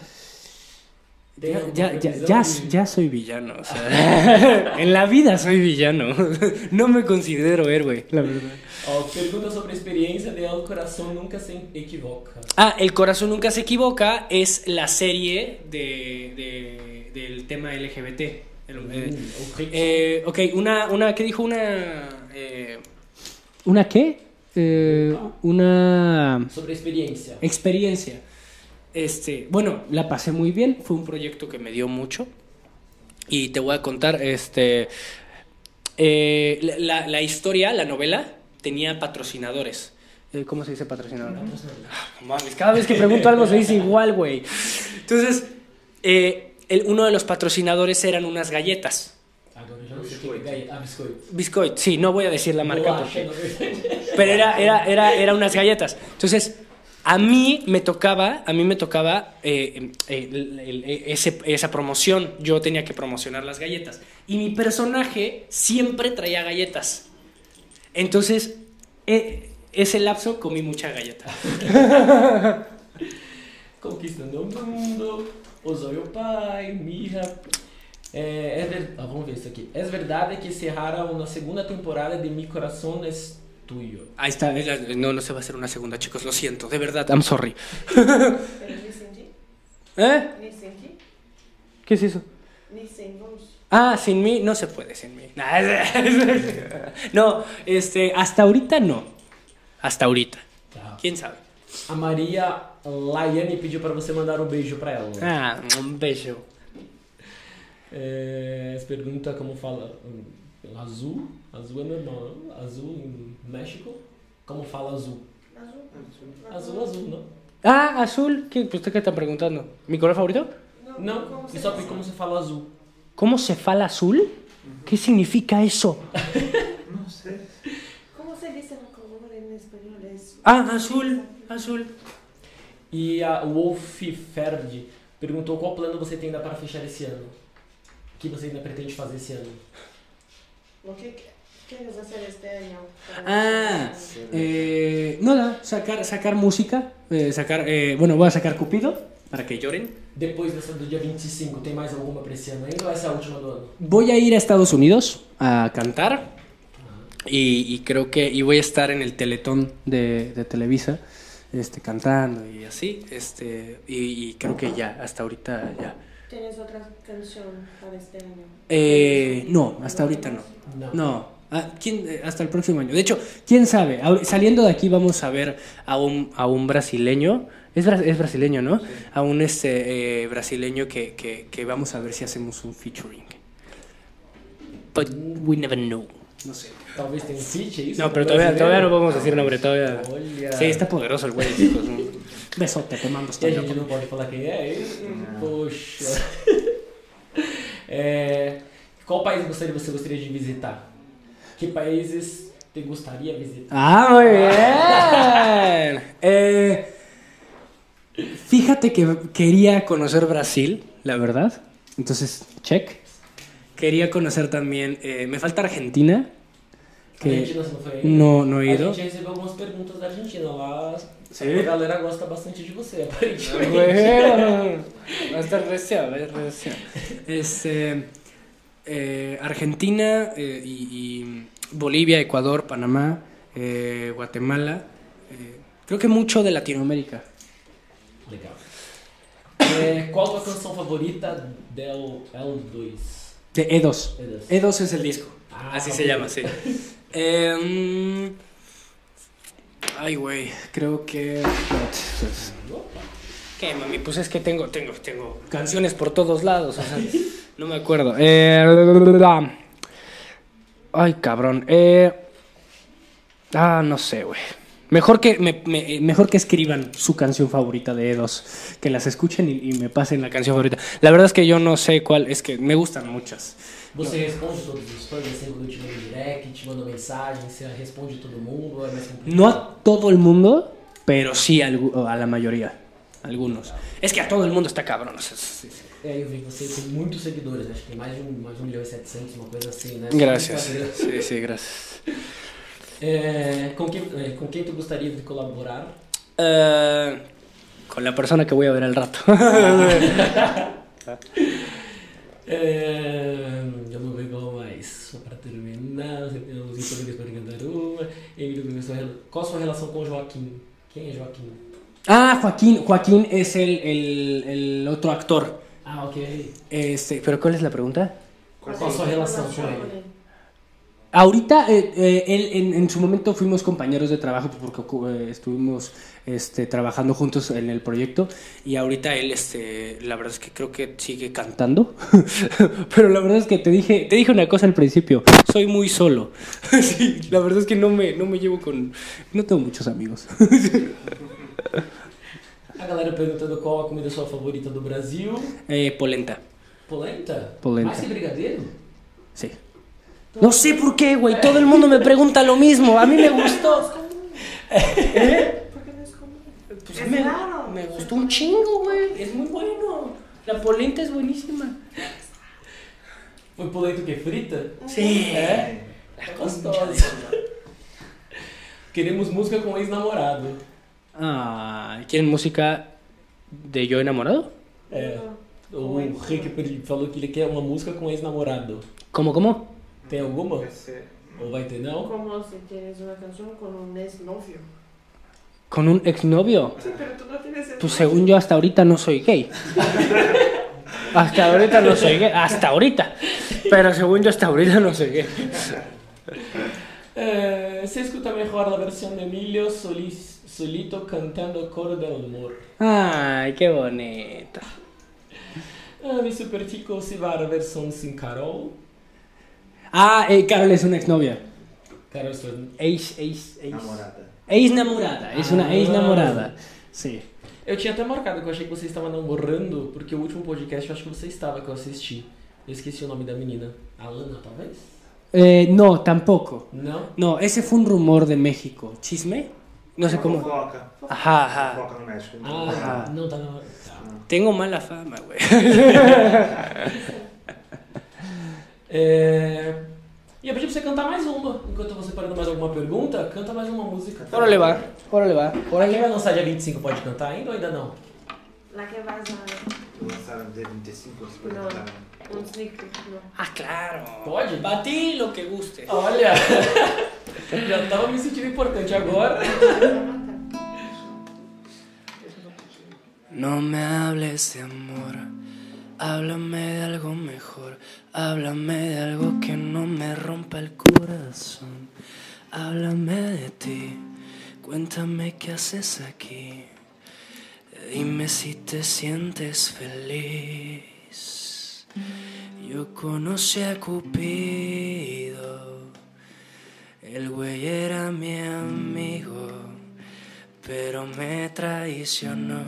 Ya, ya, ya, ya, ya soy villano. o sea, <laughs> en la vida soy villano. <laughs> No me considero héroe, la verdad. Ó, pergunta sobre a experiência de El Coração Nunca Se Equivoca. Ah, El corazón nunca se equivoca es la serie de, de- del tema LGBT. El- eh, eh, ok, una, una, ¿qué dijo? Una... eh, ¿Una qué? Eh, una Sobre a experiência. experiencia. Este, bueno, la pasé muy bien, fue un proyecto que me dio mucho. Y te voy a contar, este, eh, la- la, historia, la novela, tenía patrocinadores. ¿Cómo se dice patrocinador? Ah, no mames, cada vez que pregunto algo se dice igual, güey. Entonces, eh, el- uno de los patrocinadores eran unas galletas. Ah. Biscoit, sí, no voy a decir la marca porque... Pero era, era, era, era unas galletas. Entonces, a mí me tocaba, a mí me tocaba eh, eh, el- el- ese- esa promoción. Yo tenía que promocionar las galletas. Y mi personaje siempre traía galletas. Entonces, eh, ese lapso comí mucha galleta. <laughs> Conquistando o mundo, Osório Pai, Mirra. É, é ver- ah, vamos ver isso aqui. É verdade que cerrará uma segunda temporada de Mi Coração es Tuyo. Ahí está. No, no se va a hacer una segunda, chicos. Lo siento. De verdad, I'm sorry. ¿Eh? ¿Qué es eso? Ah, sin mí no se puede, sin mí. <laughs> No, este, hasta ahorita no. Hasta ahorita. ¿Quién sabe? A Maria Laiane pediu para você mandar um beijo para ela. Ah, un beso. É, pergunta como fala hum, azul. Azul é normal, não? Azul em México. Como fala azul? Azul. Azul, azul, não? Ah, azul. ¿Qué, ¿Usted qué está preguntando? ¿Mi color favorito? Não, como e se só diz? como se fala azul. ¿Cómo se fala azul? ¿Qué significa eso? No sé. ¿Cómo se dice la color en español? Es- Ah, azul, azul. E a Wolf Ferdi perguntou qual plano você tem ainda para fechar esse ano. O que você ainda pretende fazer esse ano? Lo que quieres hacer este año? Ah, eh, nada, sacar, sacar música, eh, sacar, eh, bueno, voy a sacar Cupido para que lloren. Depois dessa do dia 25, tem mais alguma pra esse ano ainda ou essa é a última do ano? Voy a ir a Estados Unidos a cantar y, y creo que y voy a estar en el Teletón de, de Televisa, este, cantando y así, este, y, y creo que ya, hasta ahorita ya. ¿Tienes otra canción para este año? Eh, no, hasta ahorita no. No, ah, ¿quién- eh, hasta el próximo año. De hecho, quién sabe, saliendo de aquí vamos a ver a un, a un brasileño, es, es brasileño, ¿no? A un este, eh, brasileño que, que, que vamos a ver si hacemos un featuring. But we never know. No sé. No, pero todavía, todavía no podemos decir nombre, todavía. Olha. Sí, está poderoso el güey, chicos. Besote, te mando hasta isso? Poxa. É, qual país gostaria, você gostaria de visitar? Que países te gostaria de visitar? Ah, muy bien. <laughs> Eh, fíjate que quería conocer Brasil, la verdad. Entonces, check. Quería conocer también. eh, me falta Argentina. Que Argentina você não foi no, no he A ido. gente recebeu algumas perguntas da Argentina lá. Sim? A galera gosta bastante de você, aparentemente. Bueno, a a estar recio. Este, eh, Argentina eh, y, y Bolivia, Ecuador, Panamá, eh, Guatemala. eh, creo que mucho de Latinoamérica. Legal. É, qual a canção favorita del L2? De E2. E2. E2 es el disco. Ah, Así ok. se llama, sí. <laughs> Eh, ay, güey, creo que... ¿Qué, mami? Pues es que tengo, tengo, tengo canciones por todos lados, o sea, no me acuerdo. Eh, ay, cabrón. Eh, ah, no sé, güey. Mejor que, me- me- mejor que escriban su canción favorita de E2, que las escuchen y, y me pasen la canción favorita. La verdad es que yo no sé cuál, es que me gustan muchas. Você responde todos os fãs, assim, quando eu te mando direct, te mando mensagem, você responde todo mundo, é mais complicado? No a todo el mundo, pero sí a, la mayoría. Algunos. Es que a todo el mundo está cabrón. É, eu vi que você tem muitos seguidores, acho que tem mais de um, mais de um milhão e setecentos, uma coisa assim, né? Gracias. Brincadeira. Sí, sí, É, com, quem, é, com quem tu gostaria de colaborar? Eh, con la persona que voy a ver al rato. É, eu não ver qual mais. Só para terminar, você tem os português para cantar uma. Emílio, sua rela- qual a sua relação com o Joaquim? Quem é Joaquim? Ah, es el, el, el otro actor. Ah, ok. Este, ¿Pero cuál es la pregunta? Qual a sua relação com ele? Ahorita, eh, eh, él, en, en su momento fuimos compañeros de trabajo porque eh, estuvimos este, trabajando juntos en el proyecto y ahorita él, este, la verdad es que creo que sigue cantando, <laughs> pero la verdad es que te dije, te dije una cosa al principio, soy muy solo, <laughs> sí, la verdad es que no me, no me llevo con, no tengo muchos amigos. <laughs> A galera perguntando qual a comida sua favorita do Brasil. Polenta, Polenta? Polenta. Mais que brigadeiro? sí. No sé por qué, güey, todo el mundo me pregunta lo mismo, a mí me gustó. ¿Eh? ¿Por qué no es común? Pues Es me, raro. me gustó un chingo, güey. Es muy bueno. La polenta es buenísima. Foi polenta o quê? Frita? Sí. É? Gostosa. Queremos música com ex-namorado. Ah, ¿quieren música de Yo enamorado? É. O Rick falou que ele quer uma música com ex-namorado. ¿Cómo, cómo? Tem alguma? Ou vai ter não? Como si tienes una canción con un exnovio. ¿Con un exnovio? Sí, pero tú no tienes Pues según yo hasta ahorita no soy gay. <laughs> Hasta ahorita no soy gay. Hasta ahorita. Pero según yo hasta ahorita no soy gay. É, você escuta melhor a versão de Emilio Solis, Solito cantando Coro del Amor. Ay, qué bonito. Ah, mi super chico se vai a versão sem Carol. Ah, eh, Carol es una exnovia. Carol sua... Ex, ex, ex. Namorada. Ex namorada. Es una ex namorada. Sí. Eu tinha até marcado que eu achei que você estava namorando, porque o último podcast eu acho que você estava, que eu assisti. Eu esqueci o nome da menina. Alana, talvez? Eh, no, tampoco. Não? No, ese fue un rumor de México. ¿Chisme? No sé Uma cómo. Fofoca. Ajá, ajá. Fofoca no México. Ah, Ah. não tá na. Tá. Tengo mala fama, güey. <laughs> É... Ia pedir pra você cantar mais uma. Enquanto você parando mais alguma pergunta, canta mais uma música. Órale va, órale va. Ora, quem vai lançar dia 25 pode cantar ainda ou ainda não? La que vas a... Lançaram dia 25, você pode Não. cantar. No. Ah, claro. Pode? Para ti lo que guste. Olha! <laughs> Já tava me sentindo importante agora. No me hables de amor, háblame de algo mejor, háblame de algo que no me rompa el corazón, háblame de ti, cuéntame qué haces aquí, dime si te sientes feliz. Yo conocí a Cupido, el güey era mi amigo pero me traicionó.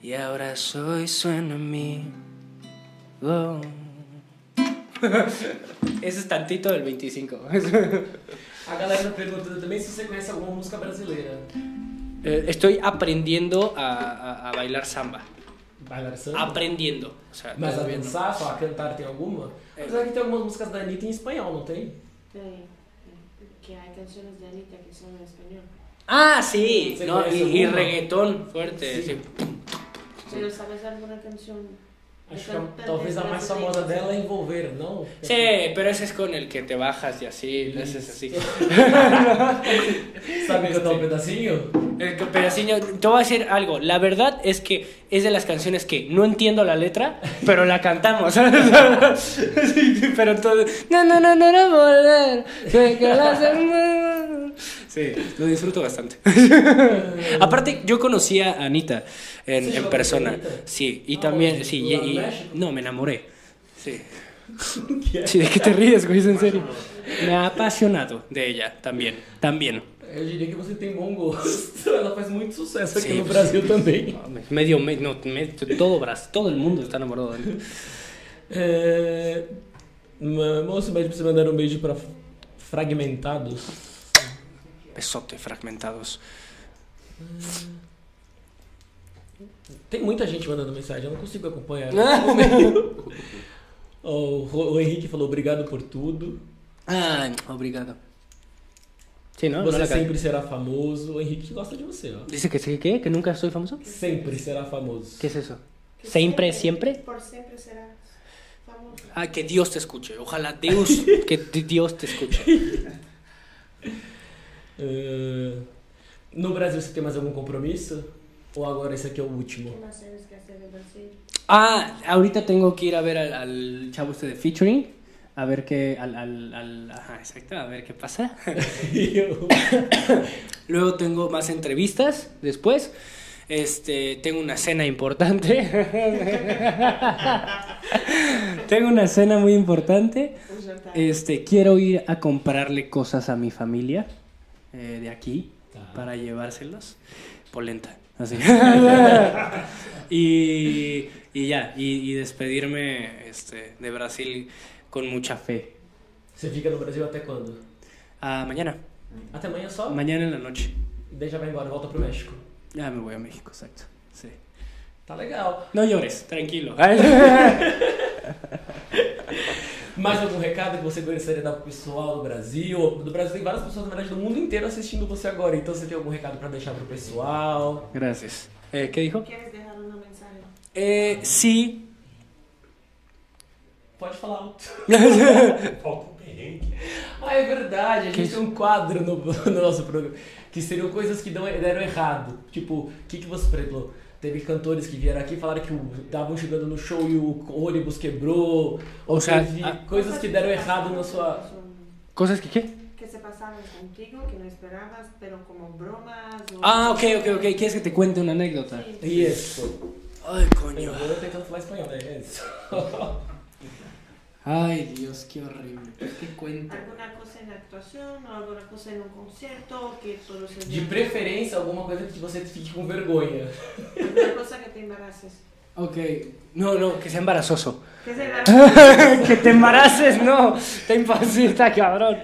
Y ahora soy su enemigo. <laughs> Ese es tantito del 25. A galera perguntando também se você conhece alguma música brasileira. Eh, Estoy aprendiendo a, a- a bailar samba. Bailar samba? Aprendiendo. O sea, Mas a dançar, só a cantar tem alguma? É. Apesar que tem algumas músicas da Anitta em espanhol, não tem? Sí, que hay canciones de Anita que son en español. Ah, sí. ¿Se No, y, y reggaetón fuerte. Sí. sí. Pero ¿sabes alguna canción? Acho que a- talvez a mais famosa dela é Envolver, não? Sí, pero ese es con el que te bajas y así, le haces así. Sabe cantar um pedacinho? El pedacillo, te voy a decir algo. La verdad es que es de las canciones que no entiendo la letra, pero la cantamos. Sí, pero todo. No, no, no, no, no, volver. que lo hacemos. Sí, lo disfruto bastante. <laughs> <laughs> Aparte, yo conocí a Anita en, ¿Sí en persona. Sí, y Ah, también, bueno, sí, ¿tú y, en y- no, me enamoré. Sí. <laughs> Sí, ¿de qué te ríes, güey? ¿Es en serio? Me ha apasionado de ella, también, también. Eu diria que você tem bom gosto. Ela faz muito sucesso aqui Sim. no Brasil também. Medio, me- no, me- todo, Brasil, todo el mundo está enamorado de él. É... Moço, pra você mandar um beijo pra Fragmentados. Besote fragmentados. Tem muita gente mandando mensagem, eu não consigo acompanhar. <laughs> o, o Henrique falou obrigado por tudo. Ay, obrigado. Sí, ¿no? Você No ca- sempre será famoso. O Henrique gosta de você, ó. Dice que sí, ¿qué? ¿Que nunca soy famoso? Sempre será famoso. ¿Qué es eso? Que Siempre, siempre. Por siempre serás famoso. Ah, que Dios te escuche. Ojalá Deus, <laughs> que di- Dios te escuche. Ah, no Brasil você tem mais algum compromisso? Ou agora esse aqui é o último? ¿Qué más tienes que hacer en Brasil? Ah, ahorita tengo que ir a ver al, al chavo este de featuring. A ver qué. Al, al, al- ajá, exacto, a ver qué pasa. <laughs> Luego tengo más entrevistas después. Este, tengo una cena importante. <laughs> tengo una cena muy importante. Este, quiero ir a comprarle cosas a mi familia eh, de aquí Tá. para llevárselos. Polenta, así. <laughs> <laughs> y, y ya, y, y despedirme este, de Brasil con mucha fe. Você fica no Brasil até quando? Ah, mañana, Até amanhã só? mañana en la noche. Daí já vai embora, volta pro México. Ya me voy a México, exacto. Sí. Tá legal. No llores, tranquilo. <laughs> Mais algum recado que você gostaria de dar pro pessoal do Brasil? Do Brasil tem várias pessoas, na verdade, do mundo inteiro assistindo você agora. Então você tem algum recado pra deixar pro pessoal? Gracias. Eh, ¿Qué dijo? ¿Quieres dejar un mensaje? Eh, sí. Pode falar alto. <laughs> Falta um perrengue. Ah, é verdade. A Que gente tem um quadro no, <laughs> no nosso programa que seriam coisas que dão, deram errado. Tipo, o que, que você, por exemplo, teve cantores que vieram aqui e falaram que estavam chegando no show e o ônibus quebrou. Ou teve ah, coisas que deram errado na sua. ¿Cosas que qué? Que se pasaron contigo, que no esperabas, pero como bromas. o- Ah, ok, ok, ok. ¿Quieres que te cuente una anécdota? Sí. Isso. Eu coño. vou tentando falar espanhol, né? É isso. Ay, Dios, qué horrible. ¿Qué cuento? ¿Alguna cosa en actuación o alguna cosa en un concierto que todo se De preferência, alguma coisa que você fique com vergonha. Alguna cosa que te embaraces. Ok. No, no, que sea embarazoso. Que <laughs> embaraces. te embaraces, no. Está está cabrón.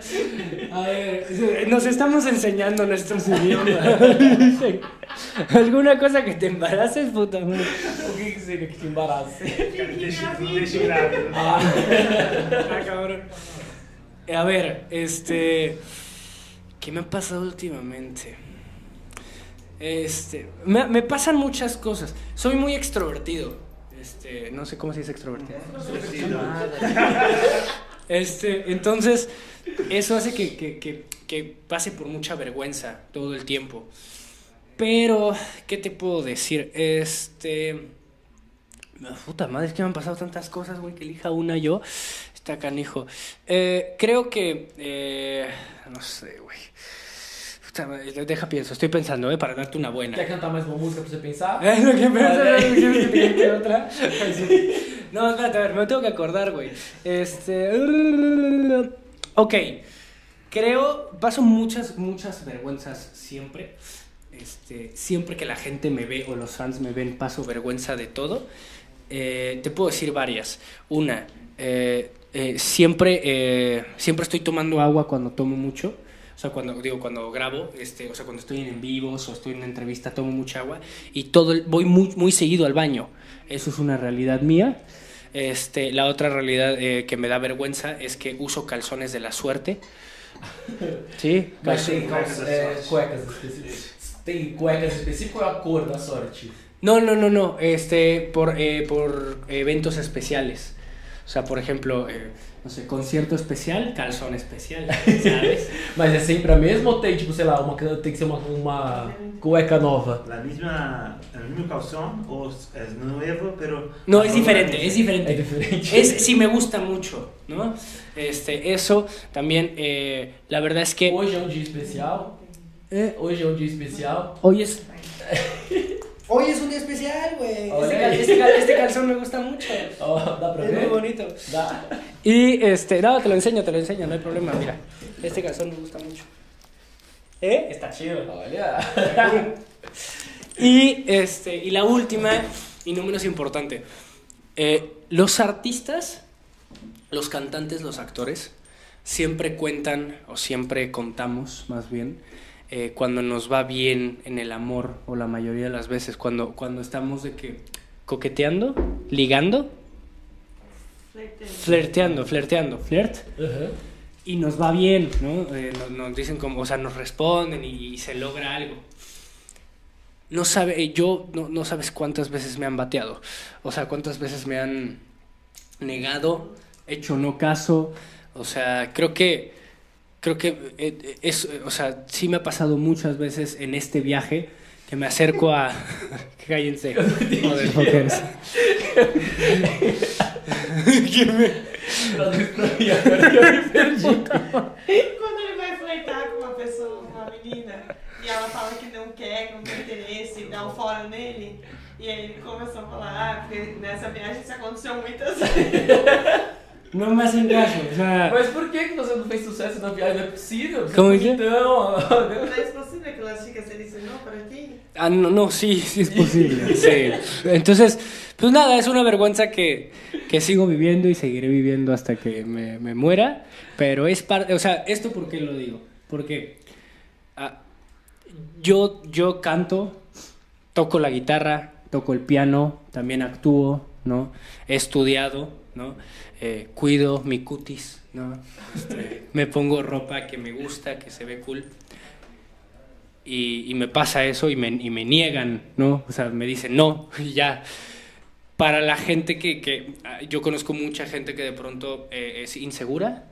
A ver, nos estamos enseñando nuestros idiomas. <laughs> ¿Alguna cosa que te embaraces, puta madre? O que, te embarace? Não deixa, não deixa grávido. Ah, Ah, cabrón. A ver, este. ¿Qué me ha pasado últimamente? Este. Me, me pasan muchas cosas. Soy muy extrovertido. Este. No sé cómo se dice extrovertido. Este. Entonces, eso hace que, que, que, que pase por mucha vergüenza todo el tiempo. Pero, ¿qué te puedo decir? Este. Puta madre, es que me han pasado tantas cosas, güey, que elija una yo. Está canijo. Eh, creo que. eh, no sé, güey. Madre, deja pienso, estoy pensando, ¿eh? Para darte una buena. quer cantar mais uma música pra você pensar? ¿Eh? Lo que pienso, Vale. <laughs> ¿no? ¿Quieres que cuente otra? <laughs> No, espérate, a ver, me tengo que acordar, güey. Este. Ok. Creo. Paso muchas, muchas vergüenzas siempre. Este, siempre que la gente me ve o los fans me ven, paso vergüenza de todo. Eh, te puedo decir varias. Una, eh, eh, siempre, eh, siempre estoy tomando agua cuando tomo mucho. O sea, cuando digo cuando grabo, este, o sea, cuando estoy en vivos o estoy en una entrevista, tomo mucha agua y todo el- voy muy, muy seguido al baño. Eso es una realidad mía. Este, la otra realidad eh, que me da vergüenza es que uso calzones de la suerte. <laughs> Sí, Mas tem Cuecas sorte. cuecas específicas. É a cor da sorte? No, no, no, no. Este, por, eh, por eventos especiales. O sea, por ejemplo, eh, no sé, concierto especial, calzón especial, <laughs> ¿sabes? Mas é sempre a mesma ou tem, tipo, sei lá, uma, tem que ser uma, uma cueca nova? La misma, el mismo calzón o es nuevo, pero... No, es diferente, É diferente. diferente. Es, sí me gusta mucho, ¿no? Este, eso también, eh, la verdad es que Hoje é um dia especial. Hoje é um dia especial. hoy es... <laughs> Hoy es un día especial, güey. Este, cal- este cal- este calzón me gusta mucho. Dá pra Es muy bonito. Dá. Y este, no, te lo enseño, te lo enseño, no hay problema, mira. Este calzón me gusta mucho. ¿Eh? Está chido. Olha. Y, este, y la última, y no menos importante, eh, los artistas, los cantantes, los actores, siempre cuentan, o siempre contamos más bien, eh, cuando nos va bien en el amor, o la mayoría de las veces, cuando, cuando estamos de que coqueteando, ligando, Flirting. flirteando, flirteando, flirt, Aham. y nos va bien, ¿no? Eh, nos, nos dicen como, o sea, nos responden y, se logra algo. no sabe, eh, yo no, no sabes cuántas veces me han bateado. O sea, cuántas veces me han negado, hecho no caso. O sea, creo que, creo que eh, es, o sea, sí me ha pasado muchas veces en este viaje que me acerco a... <laughs> Cállense. motherfuckers. Que me-. Quando ele vai flertar com uma pessoa, com uma menina, e ela fala que não quer, que não tem interesse, e dá um fora nele, e aí ele começou a falar, ah, porque nessa viagem isso aconteceu muitas vezes. No me hacen caso. O sea, Mas por que, que você não fez sucesso na viagem? Não é possível. Você Como é que é? bonitão. ¿No es posible que las chicas se dicen no para ti? Ah, no, no, sí, sí es posible. <laughs> Sí. Entonces, pues nada, es una vergüenza que, que sigo viviendo y seguiré viviendo hasta que me, me muera. Pero es parte, o sea, ¿esto por qué lo digo? Porque ah, yo, yo canto, toco la guitarra, toco el piano, también actúo, ¿no? He estudiado, ¿no? Eh, cuido mi cutis, ¿no? Este, me pongo ropa que me gusta, que se ve cool y, y me pasa eso y me, y me niegan, ¿no? O sea, me dicen no, <laughs> y ya. Para la gente que, que ah, yo conozco mucha gente que de pronto eh, es insegura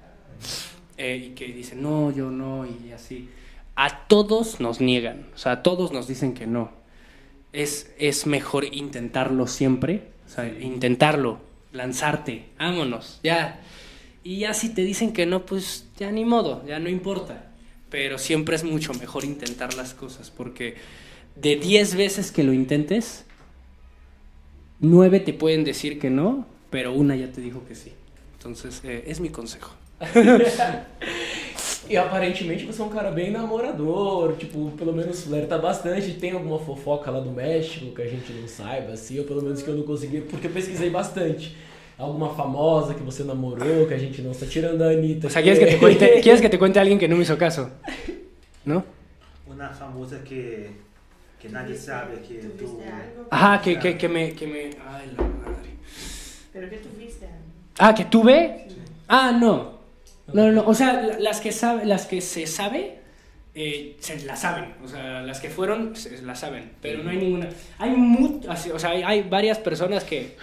eh, y que dice no, yo no, y así. A todos nos niegan, o sea, a todos nos dicen que no. Es, es mejor intentarlo siempre, o sea, intentarlo, lanzarte, vámonos, ya. Y ya si te dicen que no, pues ya ni modo, ya no importa. Pero siempre es mucho mejor intentar las cosas, porque de 10 veces que lo intentes, 9 te pueden decir que no, pero una ya te dijo que sí. Entonces, eh, es mi consejo. <laughs> E aparentemente você é um cara bem namorador, tipo, pelo menos flerta bastante. Tem alguma fofoca lá do México que a gente não saiba, assim, ou pelo menos que eu não consegui, porque eu pesquisei bastante. Alguma famosa que você namorou, que a gente não está tirando a Anitta. O sea, ¿quieres que te cuente, <laughs> ¿quieres que te cuente alguien que no me hizo caso? ¿No? Una famosa que, que nadie sabe que tú... ¿Tuviste algo? Ajá, que, que, que me, que me... Ay, la madre. ¿Pero que tuviste algo? Ah, ¿que tuve? Ah, no. No, no, no. O sea, la- las que, sabe, las que se sabe, eh, se la saben. O sea, las que fueron, se la saben. Pero no hay ninguna. Hay mu- así, o sea, hay, hay varias personas que,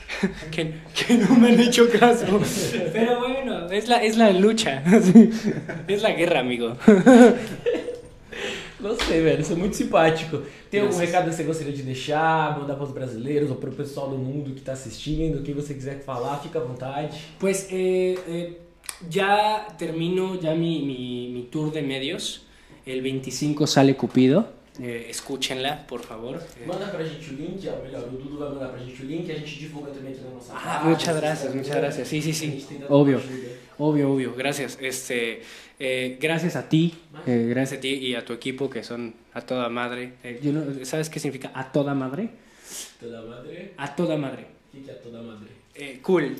<laughs> que, que no me han hecho caso. <laughs> Pero bueno, es la, es la lucha. <laughs> Es la guerra, amigo. Gostei, velho. Isso é muito simpático. Tem algum recado que você gostaria de deixar, mandar para os brasileiros ou para o pessoal do mundo que está assistindo? Quem você quiser falar, fica à vontade. Pues eh, eh, ya termino ya mi, mi, mi tour de medios. El 25 sale Cupido. Eh, escúchenla, por favor. Eh, Manda pra gente o link, ó, melhor, o Dudu vai mandar pra gente o link, a gente divulga também aqui na nossa Ah, página, muchas gracias, muchas gracias. Sí, sí, sí. Obvio. Obvio, obvio. Gracias. Este, eh, gracias a ti. eh, gracias a ti y a tu equipo que son a toda madre. Eh, yo no- ¿Sabes qué significa a toda madre? Toda madre. A toda madre. O que que é toda madre? Eh, cool.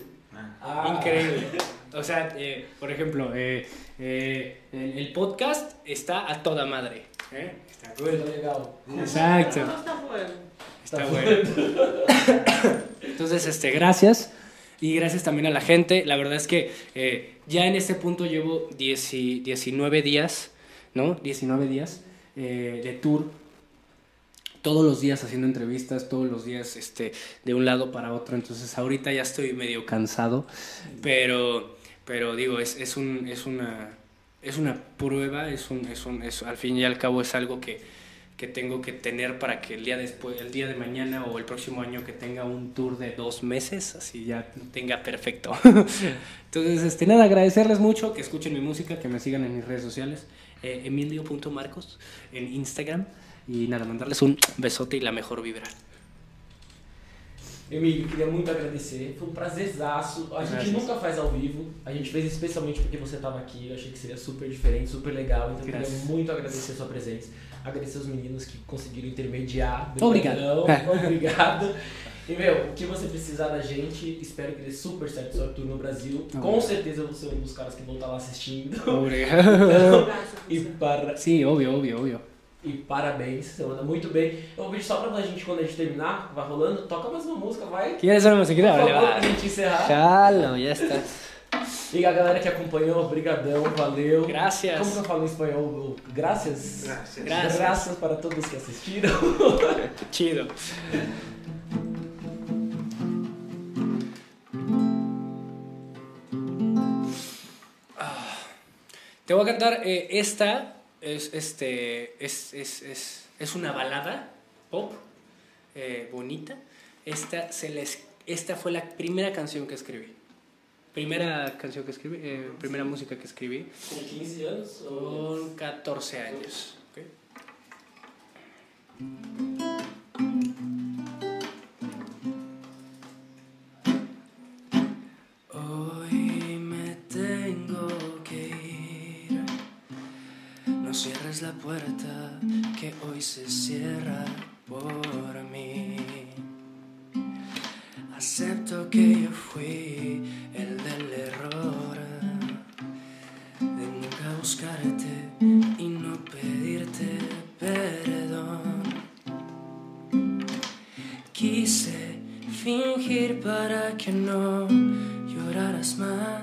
Ah, Increíble. <laughs> O sea, eh, por ejemplo, eh, eh, el, el podcast está a toda madre. ¿eh? Está legal. Exacto. No está bueno. Está bueno. <laughs> Entonces, este, gracias. Y gracias también a la gente. La verdad es que eh, ya en este punto llevo 10 y- 19 días, ¿no? 19 días eh, de tour. Todos los días haciendo entrevistas, todos los días este, de un lado para otro. Entonces ahorita ya estoy medio cansado. Pero, pero digo, es, es, un, es, una, es una prueba, es un, es un, es, al fin y al cabo es algo que, que tengo que tener para que el día después, el día de mañana o el próximo año que tenga un tour de dos meses, así ya tenga perfecto. <laughs> Entonces, este, nada, agradecerles mucho, que escuchen mi música, que me sigan en mis redes sociales, eh, emilio.marcos en Instagram, y nada, mandarles un besote y la mejor vibra. Emílio, queria muito agradecer. Foi um prazerzaço. A gente Graças. nunca faz ao vivo. A gente fez especialmente porque você estava aqui. Eu achei que seria super diferente, super legal. Então Graças. queria muito agradecer a sua presença. Agradecer os meninos que conseguiram intermediar. Obrigado. É. Obrigado. E, meu, o que você precisar da gente, espero que dê super certo seu tour no Brasil. Com Obrigado. certeza eu vou ser um dos caras que vão estar lá assistindo. Obrigado. <laughs> E, para, Sí, obvio, obvio, obvio. E parabéns, você manda muito bem. Eu vou pedir só pra gente, quando a gente terminar, vai rolando, toca mais uma música, vai. ¿Quieres una Por musiquita? Vale, favor, pra gente encerrar. Ya está. E a galera que acompanhou, brigadão, valeu. Gracias. Como que eu falo em espanhol? Graças. Gracias. Gracias. Graças para todos que assistiram. <laughs> Chido. Ah, Te voy a cantar eh, esta es este es, es, es, es una balada pop eh, bonita. Esta se les esta fue la primera canción que escribí. Primera canción que escribí, eh, primera música que escribí. Com 15 anos? Con 14 años. Puerta que hoy se cierra por mí. Acepto que yo fui el del error de nunca buscarte y no pedirte perdón. Quise fingir para que no lloraras más,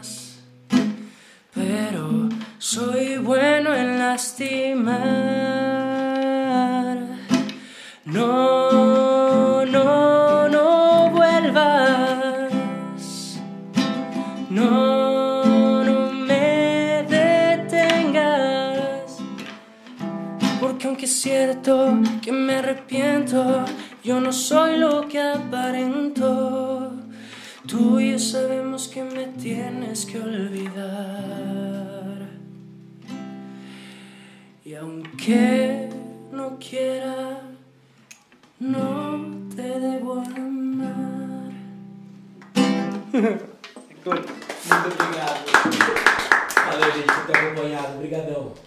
que me arrepiento, yo no soy lo que aparento. Tú y yo sabemos que me tienes que olvidar. Y aunque no quiera, no te debo amar. <laughs> Muito obrigado. Valeu, gente, por ter acompanhado. Obrigadão.